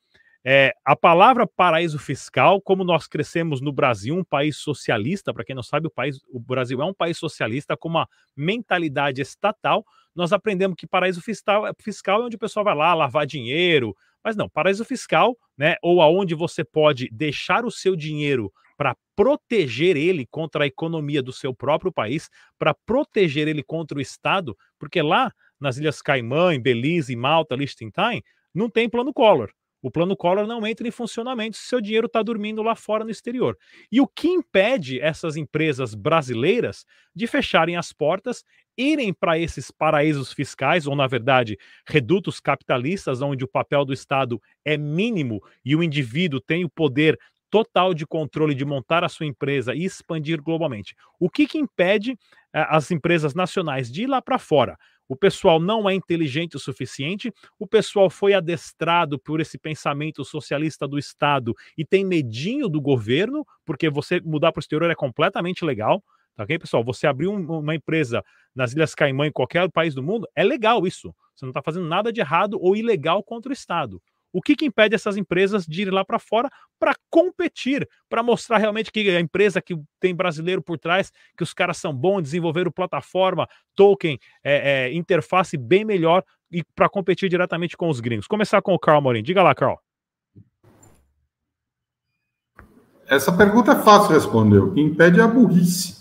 é, a palavra paraíso fiscal, como nós crescemos no Brasil, um país socialista, para quem não sabe, o, país, o Brasil é um país socialista com uma mentalidade estatal. Nós aprendemos que paraíso fiscal, fiscal é onde o pessoal vai lá lavar dinheiro, mas não, paraíso fiscal, né, ou aonde você pode deixar o seu dinheiro para proteger ele contra a economia do seu próprio país, para proteger ele contra o Estado, porque lá nas Ilhas Caimã, em Belize, em Malta, Liechtenstein, não tem plano Collor. O plano Collor não entra em funcionamento se seu dinheiro está dormindo lá fora no exterior. E o que impede essas empresas brasileiras de fecharem as portas, irem para esses paraísos fiscais, ou na verdade, redutos capitalistas, onde o papel do Estado é mínimo e o indivíduo tem o poder total de controle de montar a sua empresa e expandir globalmente. O que, que impede eh, as empresas nacionais de ir lá para fora? O pessoal não é inteligente o suficiente, o pessoal foi adestrado por esse pensamento socialista do Estado e tem medinho do governo, porque você mudar para o exterior é completamente legal. Tá ok, pessoal? Você abrir um, uma empresa nas Ilhas Caimã, em qualquer país do mundo, é legal isso. Você não está fazendo nada de errado ou ilegal contra o Estado. O que, que impede essas empresas de ir lá para fora para competir, para mostrar realmente que a empresa que tem brasileiro por trás, que os caras são bons, desenvolveram plataforma, token, é, é, interface bem melhor e para competir diretamente com os gringos. Começar com o Carl Morin. Diga lá, Carl. Essa pergunta é fácil responder. O que impede é a burrice.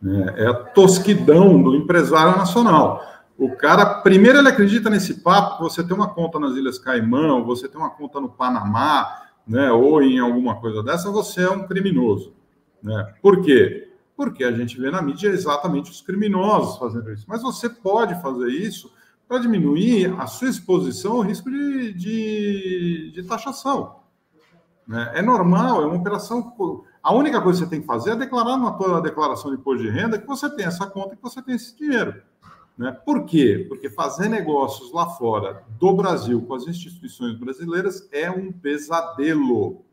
Né? É a tosquidão do empresário nacional. O cara, primeiro, ele acredita nesse papo você tem uma conta nas Ilhas Caimão, você tem uma conta no Panamá, né, ou em alguma coisa dessa, você é um criminoso. Né? Por quê? Porque a gente vê na mídia exatamente os criminosos fazendo isso. Mas você pode fazer isso para diminuir a sua exposição ao risco de, de, de taxação. Né? É normal, é uma operação. A única coisa que você tem que fazer é declarar na tua declaração de imposto de renda que você tem essa conta e que você tem esse dinheiro. Né? Por quê? Porque fazer negócios lá fora do Brasil com as instituições brasileiras é um pesadelo.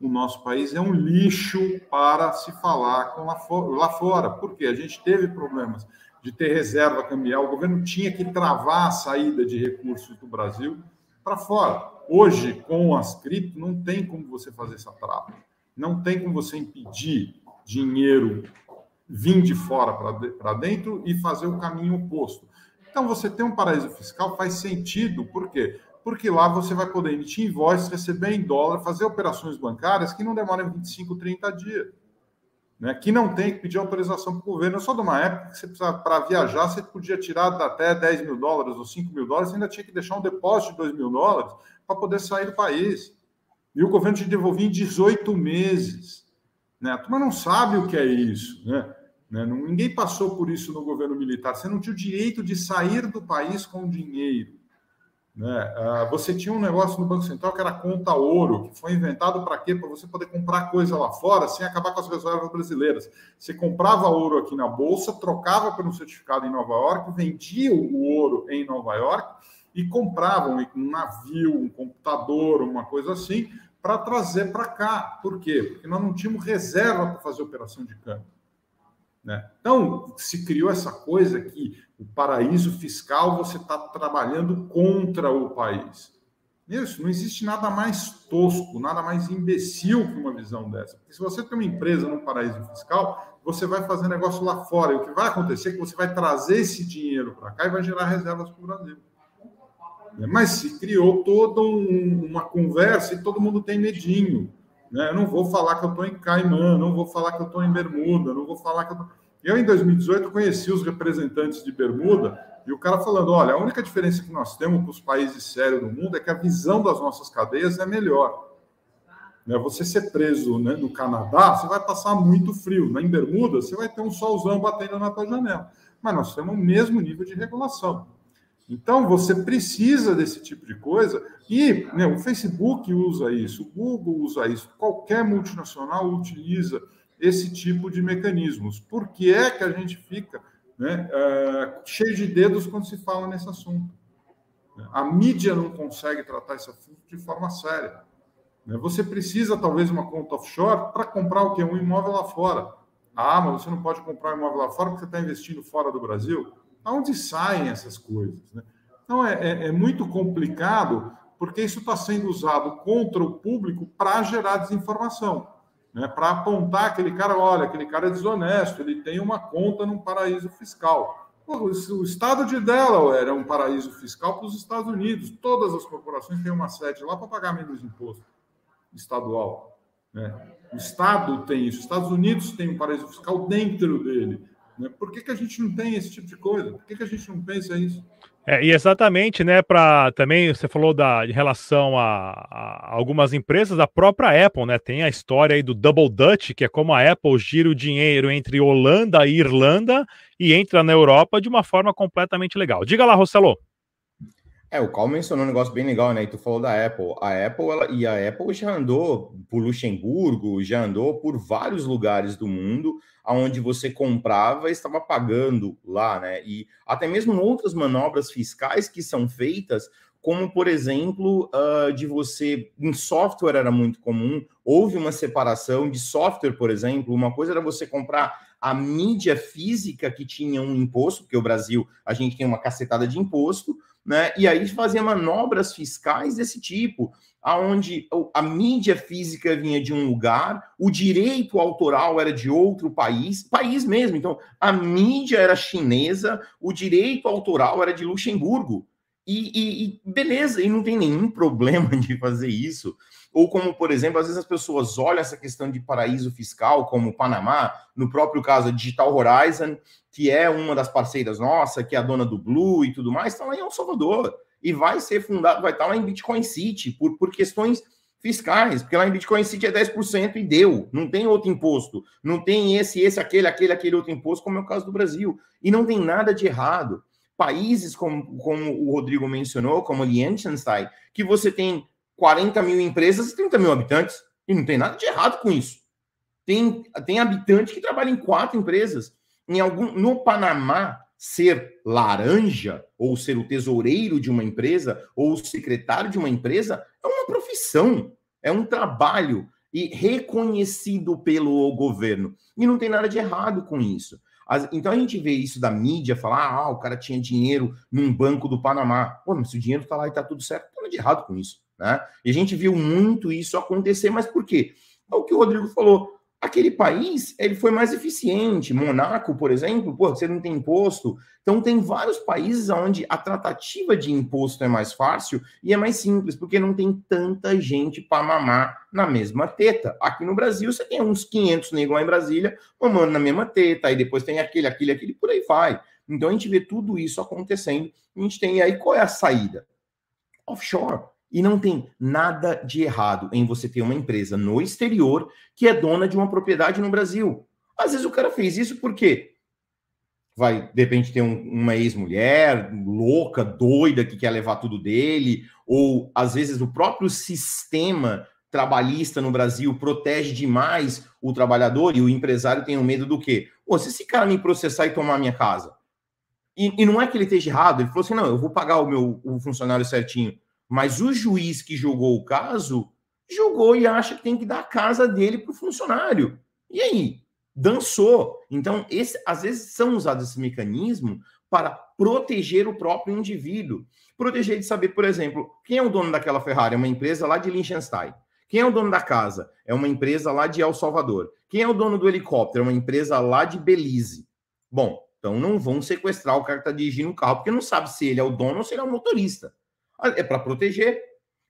O nosso país é um lixo para se falar com lá, for, lá fora. Porque a gente teve problemas de ter reserva cambial, o governo tinha que travar a saída de recursos do Brasil para fora. Hoje, com as cripto, não tem como você fazer essa trava. Não tem como você impedir dinheiro vir de fora para dentro e fazer o caminho oposto. Então, você ter um paraíso fiscal faz sentido, por quê? Porque lá você vai poder emitir invoice, receber em dólar, fazer operações bancárias que não demoram 25, 30 dias. Né? Que não tem que pedir autorização para o governo. Eu sou de uma época que você precisava, para viajar, você podia tirar até 10 mil dólares ou 5 mil dólares, ainda tinha que deixar um depósito de 2 mil dólares para poder sair do país. E o governo te devolvia em 18 meses. Né? A turma não sabe o que é isso. Né? Né? Ninguém passou por isso no governo militar. Você não tinha o direito de sair do país com dinheiro. Né? Ah, você tinha um negócio no Banco Central que era conta ouro, que foi inventado para quê? Para você poder comprar coisa lá fora sem acabar com as reservas brasileiras. Você comprava ouro aqui na Bolsa, trocava por um certificado em Nova York, vendia o ouro em Nova York e compravam um navio, um computador, uma coisa assim, para trazer para cá. Por quê? Porque nós não tínhamos reserva para fazer operação de câmbio. Né? Então, se criou essa coisa que o paraíso fiscal você está trabalhando contra o país. Isso, não existe nada mais tosco, nada mais imbecil que uma visão dessa. Porque se você tem uma empresa no paraíso fiscal, você vai fazer negócio lá fora. E o que vai acontecer é que você vai trazer esse dinheiro para cá e vai gerar reservas para o Brasil. Mas se criou toda um, uma conversa e todo mundo tem medinho. Né? Eu não vou falar que eu estou em Caimã, não vou falar que eu estou em Bermuda, não vou falar que eu tô... Eu, em 2018, conheci os representantes de Bermuda e o cara falando: olha, a única diferença que nós temos para os países sérios do mundo é que a visão das nossas cadeias é melhor. Né? Você ser preso né, no Canadá, você vai passar muito frio. Na em Bermuda, você vai ter um solzão batendo na tua janela. Mas nós temos o mesmo nível de regulação. Então, você precisa desse tipo de coisa. E né, o Facebook usa isso, o Google usa isso, qualquer multinacional utiliza esse tipo de mecanismos. Por que é que a gente fica né, uh, cheio de dedos quando se fala nesse assunto? A mídia não consegue tratar esse assunto de forma séria. Né? Você precisa, talvez, uma conta offshore para comprar o que? Um imóvel lá fora. Ah, mas você não pode comprar um imóvel lá fora porque você está investindo fora do Brasil. Aonde saem essas coisas? Né? Então, é, é, é muito complicado porque isso está sendo usado contra o público para gerar desinformação né, para apontar aquele cara, olha, aquele cara é desonesto, ele tem uma conta num paraíso fiscal. o estado de Delaware é um paraíso fiscal para os Estados Unidos. Todas as corporações têm uma sede lá para pagar menos imposto estadual. Né? O Estado tem isso. Os Estados Unidos tem um paraíso fiscal dentro dele. Né? Por que, que a gente não tem esse tipo de coisa? Por que, que a gente não pensa isso? É, e exatamente, né, para também você falou da em relação a, a, algumas empresas, a própria Apple, né, tem a história aí do Double Dutch, que é como a Apple gira o dinheiro entre Holanda e Irlanda e entra na Europa de uma forma completamente legal. Diga lá, Rossello. É, o Carl mencionou um negócio bem legal, né? E tu falou da Apple. A Apple, ela, e a Apple já andou por Luxemburgo, já andou por vários lugares do mundo, onde você comprava e estava pagando lá, né? E até mesmo outras manobras fiscais que são feitas, como por exemplo, uh, de você em software era muito comum, houve uma separação de software, por exemplo. Uma coisa era você comprar a mídia física que tinha um imposto, porque o Brasil a gente tem uma cacetada de imposto, né? E aí fazia manobras fiscais desse tipo, aonde a mídia física vinha de um lugar, o direito autoral era de outro país, país mesmo. Então, a mídia era chinesa, o direito autoral era de Luxemburgo. E, e, e, beleza, e não tem nenhum problema de fazer isso. Ou como, por exemplo, às vezes as pessoas olham essa questão de paraíso fiscal, como o Panamá, no próprio caso a Digital Horizon, que é uma das parceiras nossa, que é a dona do Blue e tudo mais, está lá em El Salvador. E vai ser fundado, vai estar lá em Bitcoin City, por, por questões fiscais, porque lá em Bitcoin City é 10% e deu, não tem outro imposto, não tem esse, esse, aquele, aquele, aquele outro imposto, como é o caso do Brasil. E não tem nada de errado países como, como o Rodrigo mencionou, como Liechtenstein, que você tem 40 mil empresas e 30 mil habitantes, e não tem nada de errado com isso. Tem, tem habitante que trabalha em quatro empresas. Em algum, no Panamá, ser laranja, ou ser o tesoureiro de uma empresa, ou o secretário de uma empresa, é uma profissão, é um trabalho e reconhecido pelo governo. E não tem nada de errado com isso. As, então a gente vê isso da mídia falar: ah, o cara tinha dinheiro num banco do Panamá. Pô, mas se o dinheiro está lá e está tudo certo, não tem nada de errado com isso. Né? E a gente viu muito isso acontecer, mas por quê? É o que o Rodrigo falou aquele país ele foi mais eficiente. Monaco, por exemplo, pô, você não tem imposto. Então tem vários países onde a tratativa de imposto é mais fácil e é mais simples, porque não tem tanta gente para mamar na mesma teta. Aqui no Brasil você tem uns 500 negros lá em Brasília mamando na mesma teta, aí depois tem aquele, aquele, aquele, por aí vai. Então a gente vê tudo isso acontecendo. A gente tem aí qual é a saída? Offshore e não tem nada de errado em você ter uma empresa no exterior que é dona de uma propriedade no Brasil. Às vezes o cara fez isso porque vai, de repente, ter um, uma ex-mulher louca, doida, que quer levar tudo dele, ou às vezes o próprio sistema trabalhista no Brasil protege demais o trabalhador e o empresário tem um medo do quê? Pô, se esse cara me processar e tomar minha casa, e, e, não é que ele esteja errado, ele falou assim: não, eu vou pagar o meu o funcionário certinho. Mas o juiz que julgou o caso julgou e acha que tem que dar a casa dele para o funcionário. E aí? Dançou. Então, esse, às vezes são usados esse mecanismo para proteger o próprio indivíduo. Proteger de saber, por exemplo, quem é o dono daquela Ferrari? É uma empresa lá de Liechtenstein. Quem é o dono da casa? É uma empresa lá de El Salvador. Quem é o dono do helicóptero? É uma empresa lá de Belize. Bom, então não vão sequestrar o cara que está dirigindo o carro, porque não sabe se ele é o dono ou se ele é o motorista. É para proteger,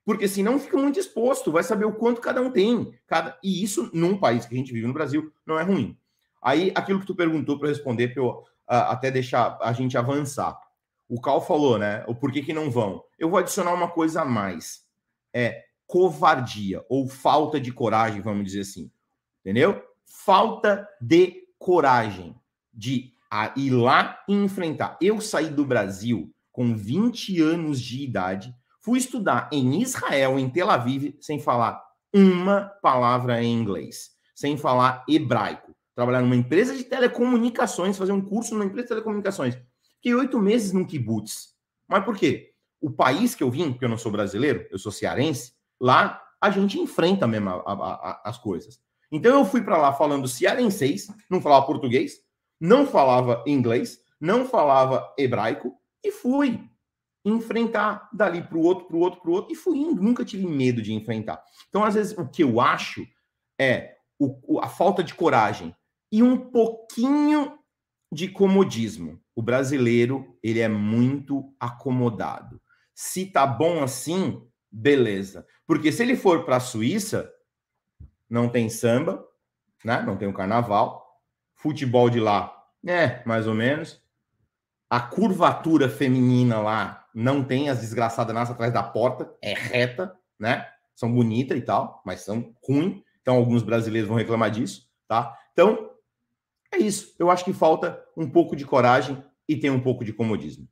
porque senão fica muito exposto, vai saber o quanto cada um tem. Cada... E isso, num país que a gente vive no Brasil, não é ruim. Aí, aquilo que tu perguntou para responder, para eu uh, até deixar a gente avançar. O Cal falou, né? O porquê que não vão. Eu vou adicionar uma coisa a mais. É covardia ou falta de coragem, vamos dizer assim. Entendeu? Falta de coragem de ir lá e enfrentar. Eu saí do Brasil com 20 anos de idade, fui estudar em Israel, em Tel Aviv, sem falar uma palavra em inglês, sem falar hebraico. Trabalhar numa empresa de telecomunicações, fazer um curso numa empresa de telecomunicações. Fiquei oito meses no kibbutz. Mas por quê? O país que eu vim, porque eu não sou brasileiro, eu sou cearense, lá a gente enfrenta mesmo a, a, a, as coisas. Então eu fui para lá falando cearenseis, não falava português, não falava inglês, não falava hebraico, e fui enfrentar dali para o outro, para o outro, para o outro, e fui indo. Nunca tive medo de enfrentar. Então, às vezes, o que eu acho é o, a falta de coragem e um pouquinho de comodismo. O brasileiro, ele é muito acomodado. Se tá bom assim, beleza. Porque se ele for para a Suíça, não tem samba, né? Não tem o carnaval. Futebol de lá, é, mais ou menos a curvatura feminina lá não tem as desgraçadas nascem atrás da porta, é reta, né? São bonitas e tal, mas são ruins. Então, alguns brasileiros vão reclamar disso, tá? Então, é isso. Eu acho que falta um pouco de coragem e tem um pouco de comodismo.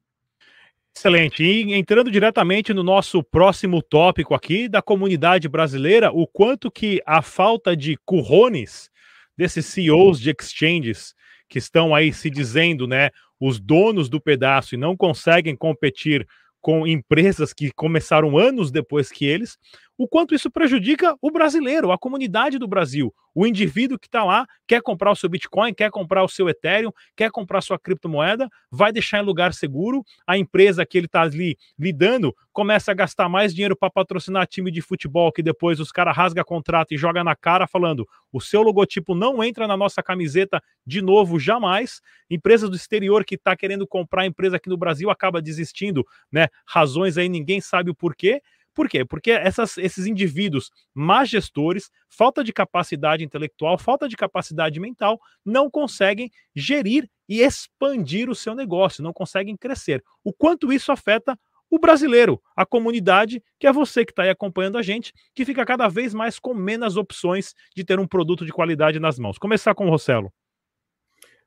Excelente. E entrando diretamente no nosso próximo tópico aqui da comunidade brasileira, o quanto que a falta de currones desses CEOs de exchanges que estão aí se dizendo, né, os donos do pedaço e não conseguem competir com empresas que começaram anos depois que eles, o quanto isso prejudica o brasileiro, a comunidade do Brasil. O indivíduo que está lá quer comprar o seu Bitcoin, quer comprar o seu Ethereum, quer comprar sua criptomoeda, vai deixar em lugar seguro. A empresa que ele está ali lidando começa a gastar mais dinheiro para patrocinar time de futebol, que depois os caras rasgam contrato e joga na cara, falando: o seu logotipo não entra na nossa camiseta de novo, jamais. Empresas do exterior que está querendo comprar a empresa aqui no Brasil acaba desistindo, né? Razões aí ninguém sabe o porquê. Por quê? Porque essas, esses indivíduos má gestores, falta de capacidade intelectual, falta de capacidade mental, não conseguem gerir e expandir o seu negócio, não conseguem crescer. O quanto isso afeta o brasileiro, a comunidade, que é você que está aí acompanhando a gente, que fica cada vez mais com menos opções de ter um produto de qualidade nas mãos. Começar com o Rossello.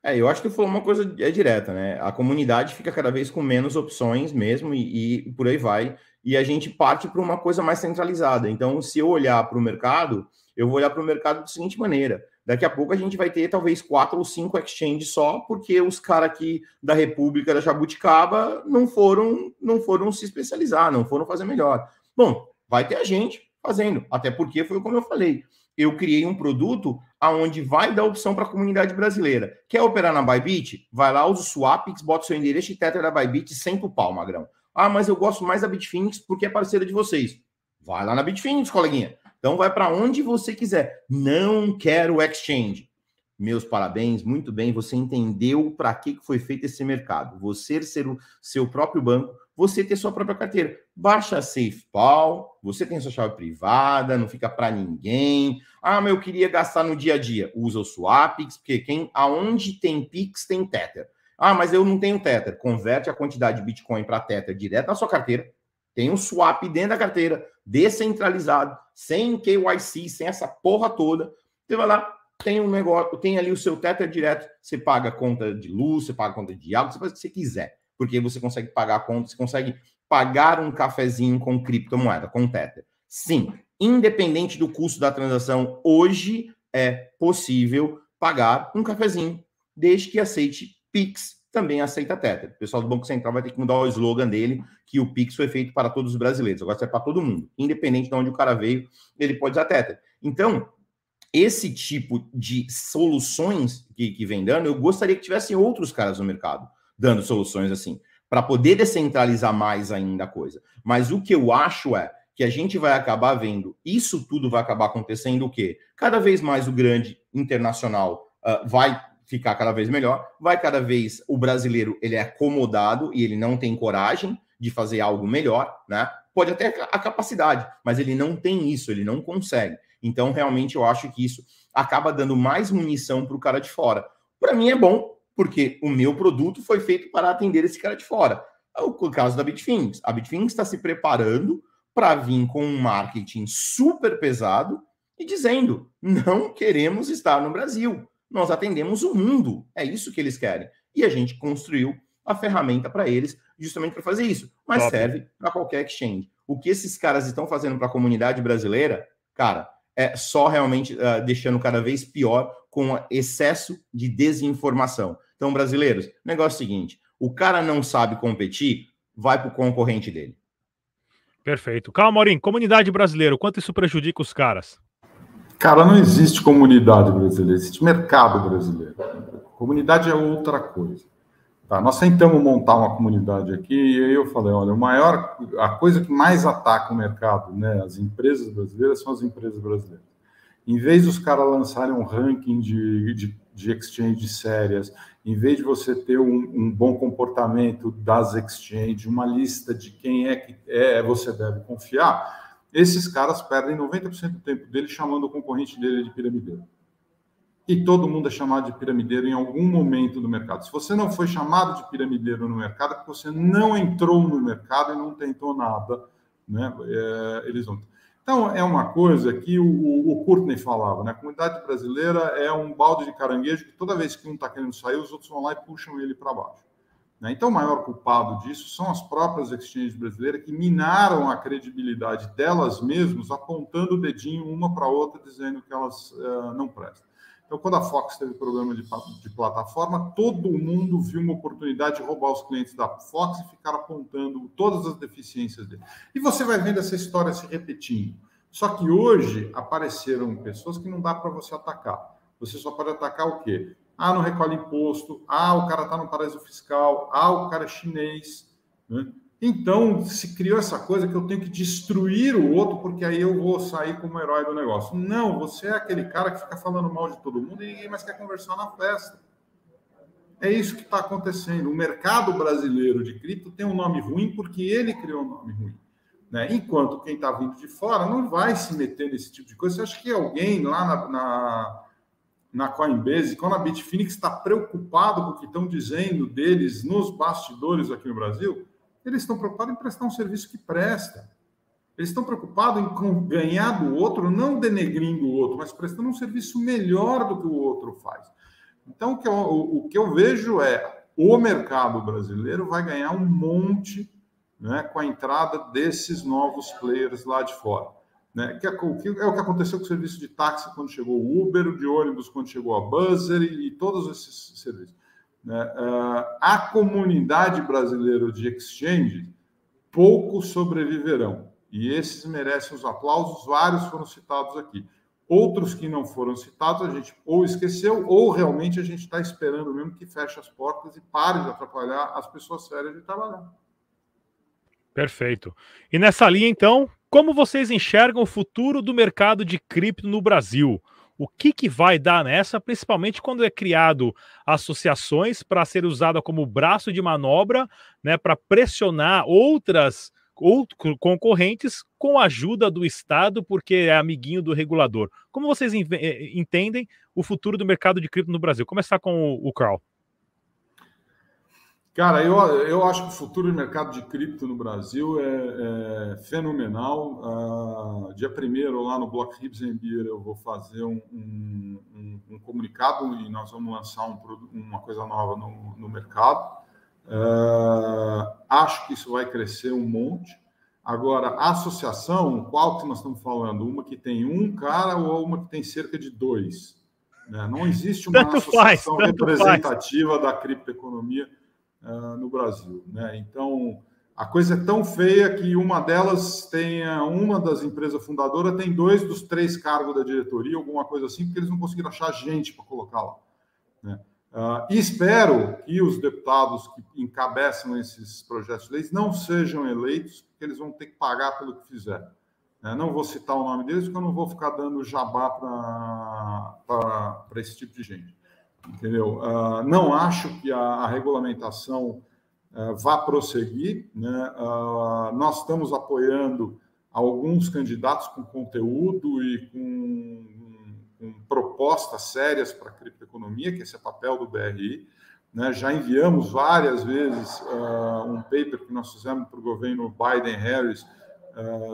É, eu acho que foi uma coisa é direta, né? A comunidade fica cada vez com menos opções mesmo e, e por aí vai e a gente parte para uma coisa mais centralizada. Então, se eu olhar para o mercado, eu vou olhar para o mercado da seguinte maneira: daqui a pouco a gente vai ter talvez quatro ou cinco exchanges só, porque os caras aqui da República da Jabuticaba não foram, não foram se especializar, não foram fazer melhor. Bom, vai ter a gente fazendo, até porque foi como eu falei. Eu criei um produto aonde vai dar opção para a comunidade brasileira. Quer operar na Bybit? Vai lá, usa o Swapix, bota seu endereço e Tether da Bybit sem o pau, magrão. Ah, mas eu gosto mais da Bitfinex porque é parceira de vocês. Vai lá na Bitfinex, coleguinha. Então vai para onde você quiser. Não quero exchange. Meus parabéns, muito bem. Você entendeu para que foi feito esse mercado. Você ser o seu próprio banco, você ter sua própria carteira. Baixa a SafePal, você tem sua chave privada, não fica para ninguém. Ah, mas eu queria gastar no dia a dia. Usa o Swapix, porque quem aonde tem Pix tem Tether. Ah, mas eu não tenho Tether. Converte a quantidade de Bitcoin para Tether direto na sua carteira. Tem um swap dentro da carteira, descentralizado, sem KYC, sem essa porra toda. Você vai lá, tem um negócio, tem ali o seu Tether direto, você paga conta de luz, você paga conta de água, você faz o que você quiser, porque você consegue pagar a conta, você consegue pagar um cafezinho com criptomoeda, com Tether. Sim, independente do custo da transação, hoje é possível pagar um cafezinho, desde que aceite Pix também aceita Tether. O pessoal do Banco Central vai ter que mudar o slogan dele, que o Pix foi feito para todos os brasileiros. Agora é para todo mundo. Independente de onde o cara veio, ele pode usar Tether. Então, esse tipo de soluções que, que vem dando, eu gostaria que tivessem outros caras no mercado dando soluções assim, para poder descentralizar mais ainda a coisa. Mas o que eu acho é que a gente vai acabar vendo, isso tudo vai acabar acontecendo o quê? Cada vez mais o grande internacional uh, vai ficar cada vez melhor, vai cada vez o brasileiro ele é acomodado e ele não tem coragem de fazer algo melhor, né? Pode até a capacidade, mas ele não tem isso, ele não consegue. Então, realmente, eu acho que isso acaba dando mais munição para o cara de fora. Para mim é bom, porque o meu produto foi feito para atender esse cara de fora. É o caso da Bitfinex. A Bitfinex está se preparando para vir com um marketing super pesado e dizendo: não queremos estar no Brasil nós atendemos o mundo. É isso que eles querem. E a gente construiu a ferramenta para eles, justamente para fazer isso. Mas Top. serve para qualquer exchange. O que esses caras estão fazendo para a comunidade brasileira, cara, é só realmente uh, deixando cada vez pior com excesso de desinformação. Então, brasileiros, o negócio é o seguinte: o cara não sabe competir, vai para o concorrente dele. Perfeito. Calma, Maurinho, comunidade brasileira, quanto isso prejudica os caras? Cara, não existe comunidade brasileira, existe mercado brasileiro. Comunidade é outra coisa. Tá, nós tentamos montar uma comunidade aqui e aí eu falei, olha, o maior, a coisa que mais ataca o mercado, né, as empresas brasileiras são as empresas brasileiras. Em vez dos caras lançarem um ranking de, de, de exchange sérias, em vez de você ter um, um, bom comportamento das exchanges, uma lista de quem é que é, você deve confiar, esses caras perdem 90% do tempo dele chamando o concorrente dele de piramideiro. E todo mundo é chamado de piramideiro em algum momento do mercado. Se você não foi chamado de piramideiro no mercado, é porque você não entrou no mercado e não tentou nada. Né? É, eles. Então, é uma coisa que o, o Courtney falava, né? A comunidade brasileira é um balde de caranguejo que toda vez que um está querendo sair, os outros vão lá e puxam ele para baixo. Né? Então, o maior culpado disso são as próprias exchanges brasileiras que minaram a credibilidade delas mesmas, apontando o dedinho uma para outra, dizendo que elas uh, não prestam. Então, quando a Fox teve programa de, de, plataforma, todo mundo viu uma oportunidade de roubar os clientes da Fox e ficar apontando todas as deficiências dele. E você vai vendo essa história se repetindo. Só que hoje apareceram pessoas que não dá para você atacar. Você só pode atacar o quê? Ah, não recolhe imposto. Ah, o cara está no paraíso fiscal. Ah, o cara é chinês. Né? Então, se criou essa coisa que eu tenho que destruir o outro, porque aí eu vou sair como herói do negócio. Não, você é aquele cara que fica falando mal de todo mundo e ninguém mais quer conversar na festa. É isso que está acontecendo. O mercado brasileiro de cripto tem um nome ruim porque ele criou um nome ruim. Né? Enquanto quem está vindo de fora não vai se meter nesse tipo de coisa. Você acha que alguém lá na, na, na Coinbase, quando a Bitfinex está preocupado com o que estão dizendo deles nos bastidores aqui no Brasil? Eles estão preocupados em prestar um serviço que presta. Eles estão preocupados em ganhar do outro, não denegrindo o outro, mas prestando um serviço melhor do que o outro faz. Então, o que eu, o que eu vejo é o mercado brasileiro vai ganhar um monte né, com a entrada desses novos players lá de fora. Né? Que é, o que, é o que aconteceu com o serviço de táxi quando chegou o Uber, de ônibus quando chegou a Buzzer e, e todos esses serviços. Né? Uh, a comunidade brasileira de exchange, poucos sobreviverão. E esses merecem os aplausos, vários foram citados aqui. Outros que não foram citados, a gente ou esqueceu, ou realmente a gente está esperando mesmo que feche as portas e pare de atrapalhar as pessoas sérias de trabalhar. Perfeito. E nessa linha, então, como vocês enxergam o futuro do mercado de cripto no Brasil? O que, que vai dar nessa, principalmente quando é criado associações para ser usada como braço de manobra, né, para pressionar outras ou concorrentes com a ajuda do Estado, porque é amiguinho do regulador. Como vocês eh, entendem o futuro do mercado de cripto no Brasil? Começar com o, o Carl. Cara, eu, eu acho que o futuro do mercado de cripto no Brasil é, é fenomenal. Uh, dia 1 lá no Block Ribs Beer, eu vou fazer um, um, um, comunicado e nós vamos lançar um, uma coisa nova no, no mercado. Uh, acho que isso vai crescer um monte. Agora, a associação, qual que nós estamos falando? Uma que tem um cara ou uma que tem cerca de dois? Né? Não existe uma tanto associação faz, representativa faz. da criptoeconomia uh, no Brasil. Né? Então, a coisa é tão feia que uma delas tem, uma das empresas fundadoras tem dois dos três cargos da diretoria, alguma coisa assim, porque eles não conseguiram achar gente para colocar lá. Né? Uh, espero que os deputados que encabeçam esses projetos de leis não sejam eleitos, porque eles vão ter que pagar pelo que fizeram. Uh, não vou citar o nome deles, porque eu não vou ficar dando jabá para esse tipo de gente entendeu? Uh, não acho que a, a regulamentação uh, vá prosseguir, né? Uh, nós estamos apoiando alguns candidatos com conteúdo e com, com propostas sérias para a criptoeconomia, que esse é papel do BRI. Né? Já enviamos várias vezes um paper que nós fizemos para o governo Biden-Harris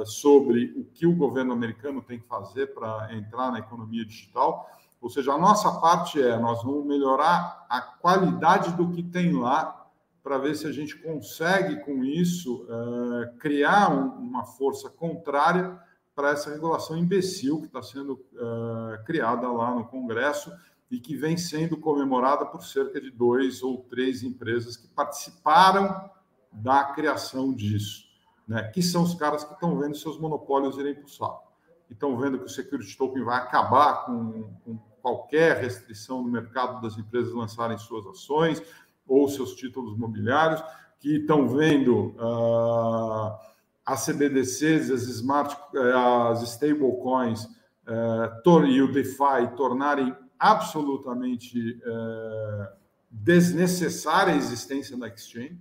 sobre o que o governo americano tem que fazer para entrar na economia digital. Ou seja, a nossa parte é nós vamos melhorar a qualidade do que tem lá para ver se a gente consegue, com isso, uh, criar um, uma força contrária para essa regulação imbecil que está sendo uh, criada lá no Congresso e que vem sendo comemorada por cerca de dois ou três empresas que participaram da criação disso, né? que são os caras que estão vendo seus monopólios irem para o saco. Estão vendo que o security token vai acabar com, com qualquer restrição no mercado das empresas lançarem suas ações ou seus títulos mobiliários, que estão vendo uh, as CBDCs, as smart, eh, as stablecoins uh, e o DeFi tornarem absolutamente uh, desnecessária a existência da exchange,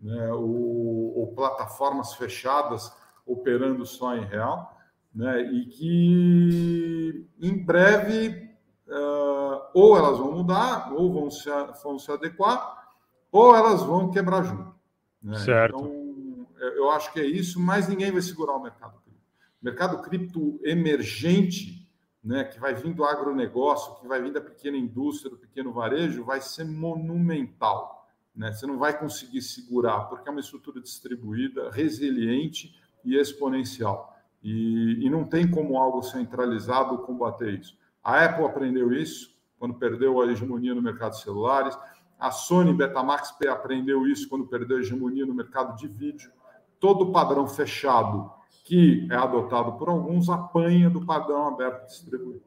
né, ou, ou plataformas fechadas operando só em real né? e que em breve uh, ou elas vão mudar, ou vão se, vão se adequar, ou elas vão quebrar junto. Né? Certo. Então, eu acho que é isso, mas ninguém vai segurar o mercado cripto. O mercado cripto emergente, né, que vai vir do agronegócio, que vai vir da pequena indústria, do pequeno varejo, vai ser monumental. Né? Você não vai conseguir segurar, porque é uma estrutura distribuída, resiliente e exponencial. E, e não tem como algo centralizado combater isso. A Apple aprendeu isso quando perdeu a hegemonia no mercado de celulares. A Sony Betamax aprendeu isso quando perdeu a hegemonia no mercado de vídeo. Todo padrão fechado que é adotado por alguns apanha do padrão aberto distribuído.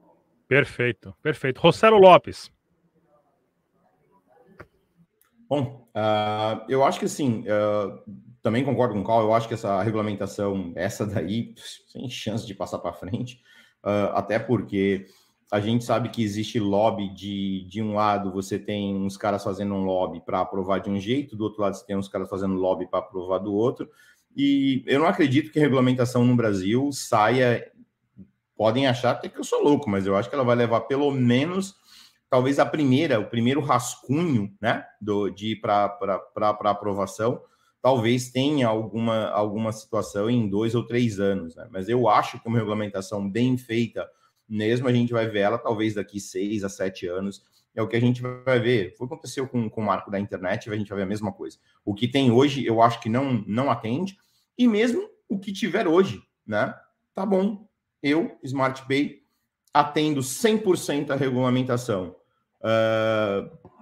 Perfeito, perfeito. Rossello Lopes. Bom, uh, eu acho que assim, uh, também concordo com o Carl, eu acho que essa regulamentação, essa daí, sem chance de passar para frente, uh, até porque a gente sabe que existe lobby de, de um lado, você tem uns caras fazendo um lobby para aprovar de um jeito, do outro lado você tem uns caras fazendo lobby para aprovar do outro, e eu não acredito que a regulamentação no Brasil saia. Podem achar até que eu sou louco, mas eu acho que ela vai levar pelo menos, talvez a primeira, o primeiro rascunho, né, do, de ir para aprovação. Talvez tenha alguma, alguma situação em dois ou três anos, né? Mas eu acho que uma regulamentação bem feita, mesmo a gente vai ver ela talvez daqui seis a sete anos é o que a gente vai ver. Foi o que aconteceu com, com o marco da internet, a gente vai ver a mesma coisa. O que tem hoje, eu acho que não, não atende, e mesmo o que tiver hoje, né? Tá bom, eu, Smart Pay, atendo 100% a regulamentação. Uh,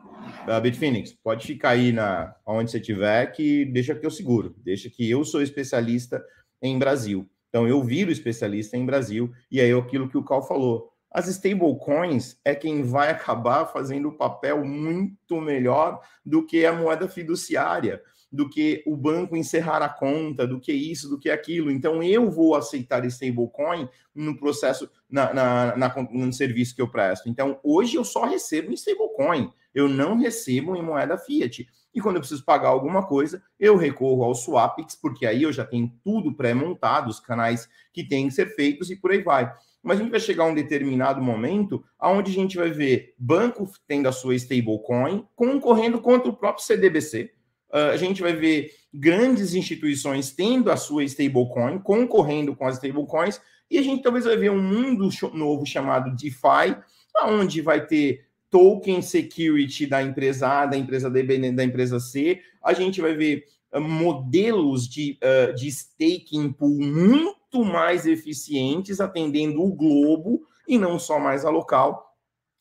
a Bitfinex, pode ficar aí na onde você estiver, que deixa que eu seguro, deixa que eu sou especialista em Brasil. Então, eu viro especialista em Brasil, e aí é aquilo que o Cal falou. As stablecoins é quem vai acabar fazendo o papel muito melhor do que a moeda fiduciária, do que o banco encerrar a conta, do que isso, do que aquilo. Então, eu vou aceitar stablecoin no processo, na, na, na, no serviço que eu presto. Então, hoje eu só recebo em stablecoin, eu não recebo em moeda fiat. E quando eu preciso pagar alguma coisa, eu recorro ao Swapix, porque aí eu já tenho tudo pré-montado, os canais que têm que ser feitos e por aí vai mas a gente vai chegar a um determinado momento onde a gente vai ver banco tendo a sua stablecoin concorrendo contra o próprio CDBC. Ah, a gente vai ver grandes instituições tendo a sua stablecoin, concorrendo com as stablecoins, e a gente talvez vai ver um mundo novo chamado DeFi, onde vai ter token security da empresa A, da empresa D, da empresa C. A gente vai ver uh, modelos de, uh, de staking pool muito mais eficientes atendendo o globo e não só mais a local,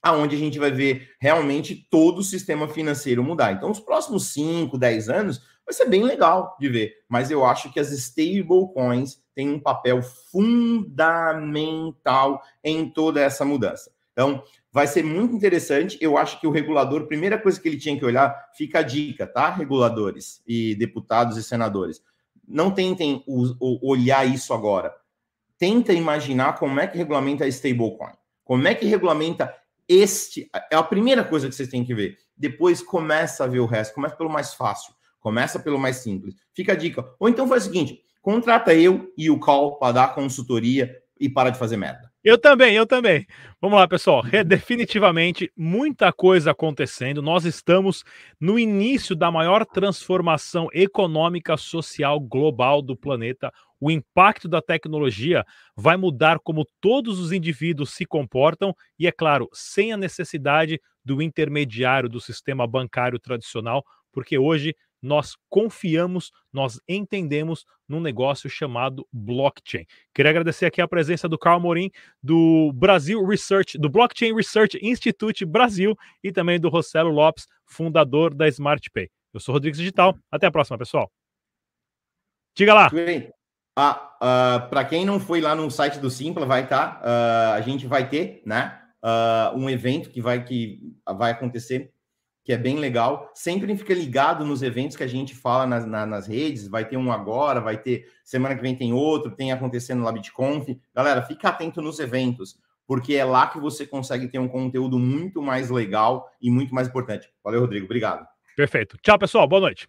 aonde a gente vai ver realmente todo o sistema financeiro mudar. Então, os próximos 5, 10 anos vai ser bem legal de ver, mas eu acho que as stablecoins têm um papel fundamental em toda essa mudança. Então, vai ser muito interessante. Eu acho que o regulador, primeira coisa que ele tinha que olhar, fica a dica, tá, reguladores e deputados e senadores não tentem olhar isso agora. Tenta imaginar como é que regulamenta a stablecoin. Como é que regulamenta este. É a primeira coisa que vocês têm que ver. Depois começa a ver o resto. Começa pelo mais fácil. Começa pelo mais simples. Fica a dica. Ou então faz o seguinte: contrata eu e o Call para dar consultoria e para de fazer merda. Eu também, eu também. Vamos lá, pessoal. Definitivamente muita coisa acontecendo. Nós estamos no início da maior transformação econômica social global do planeta. O impacto da tecnologia vai mudar como todos os indivíduos se comportam e, é claro, sem a necessidade do intermediário do sistema bancário tradicional, porque hoje nós confiamos, nós entendemos num negócio chamado blockchain. Queria agradecer aqui a presença do Carl Morim, do Brasil Research, do Blockchain Research Institute Brasil e também do Rossello Lopes, fundador da SmartPay. Eu sou Rodrigues Digital. Até a próxima, pessoal. Diga lá. Ah, uh, Para quem não foi lá no site do Simpla, vai estar. Tá, uh, a gente vai ter, né? Uh, um evento que vai, que vai acontecer que é bem legal. Sempre fica ligado nos eventos que a gente fala nas, na, nas redes. Vai ter um agora, vai ter semana que vem tem outro, tem acontecendo lá BitConf. Galera, fica atento nos eventos, porque é lá que você consegue ter um conteúdo muito mais legal e muito mais importante. Valeu, Rodrigo. Obrigado. Perfeito. Tchau, pessoal. Boa noite.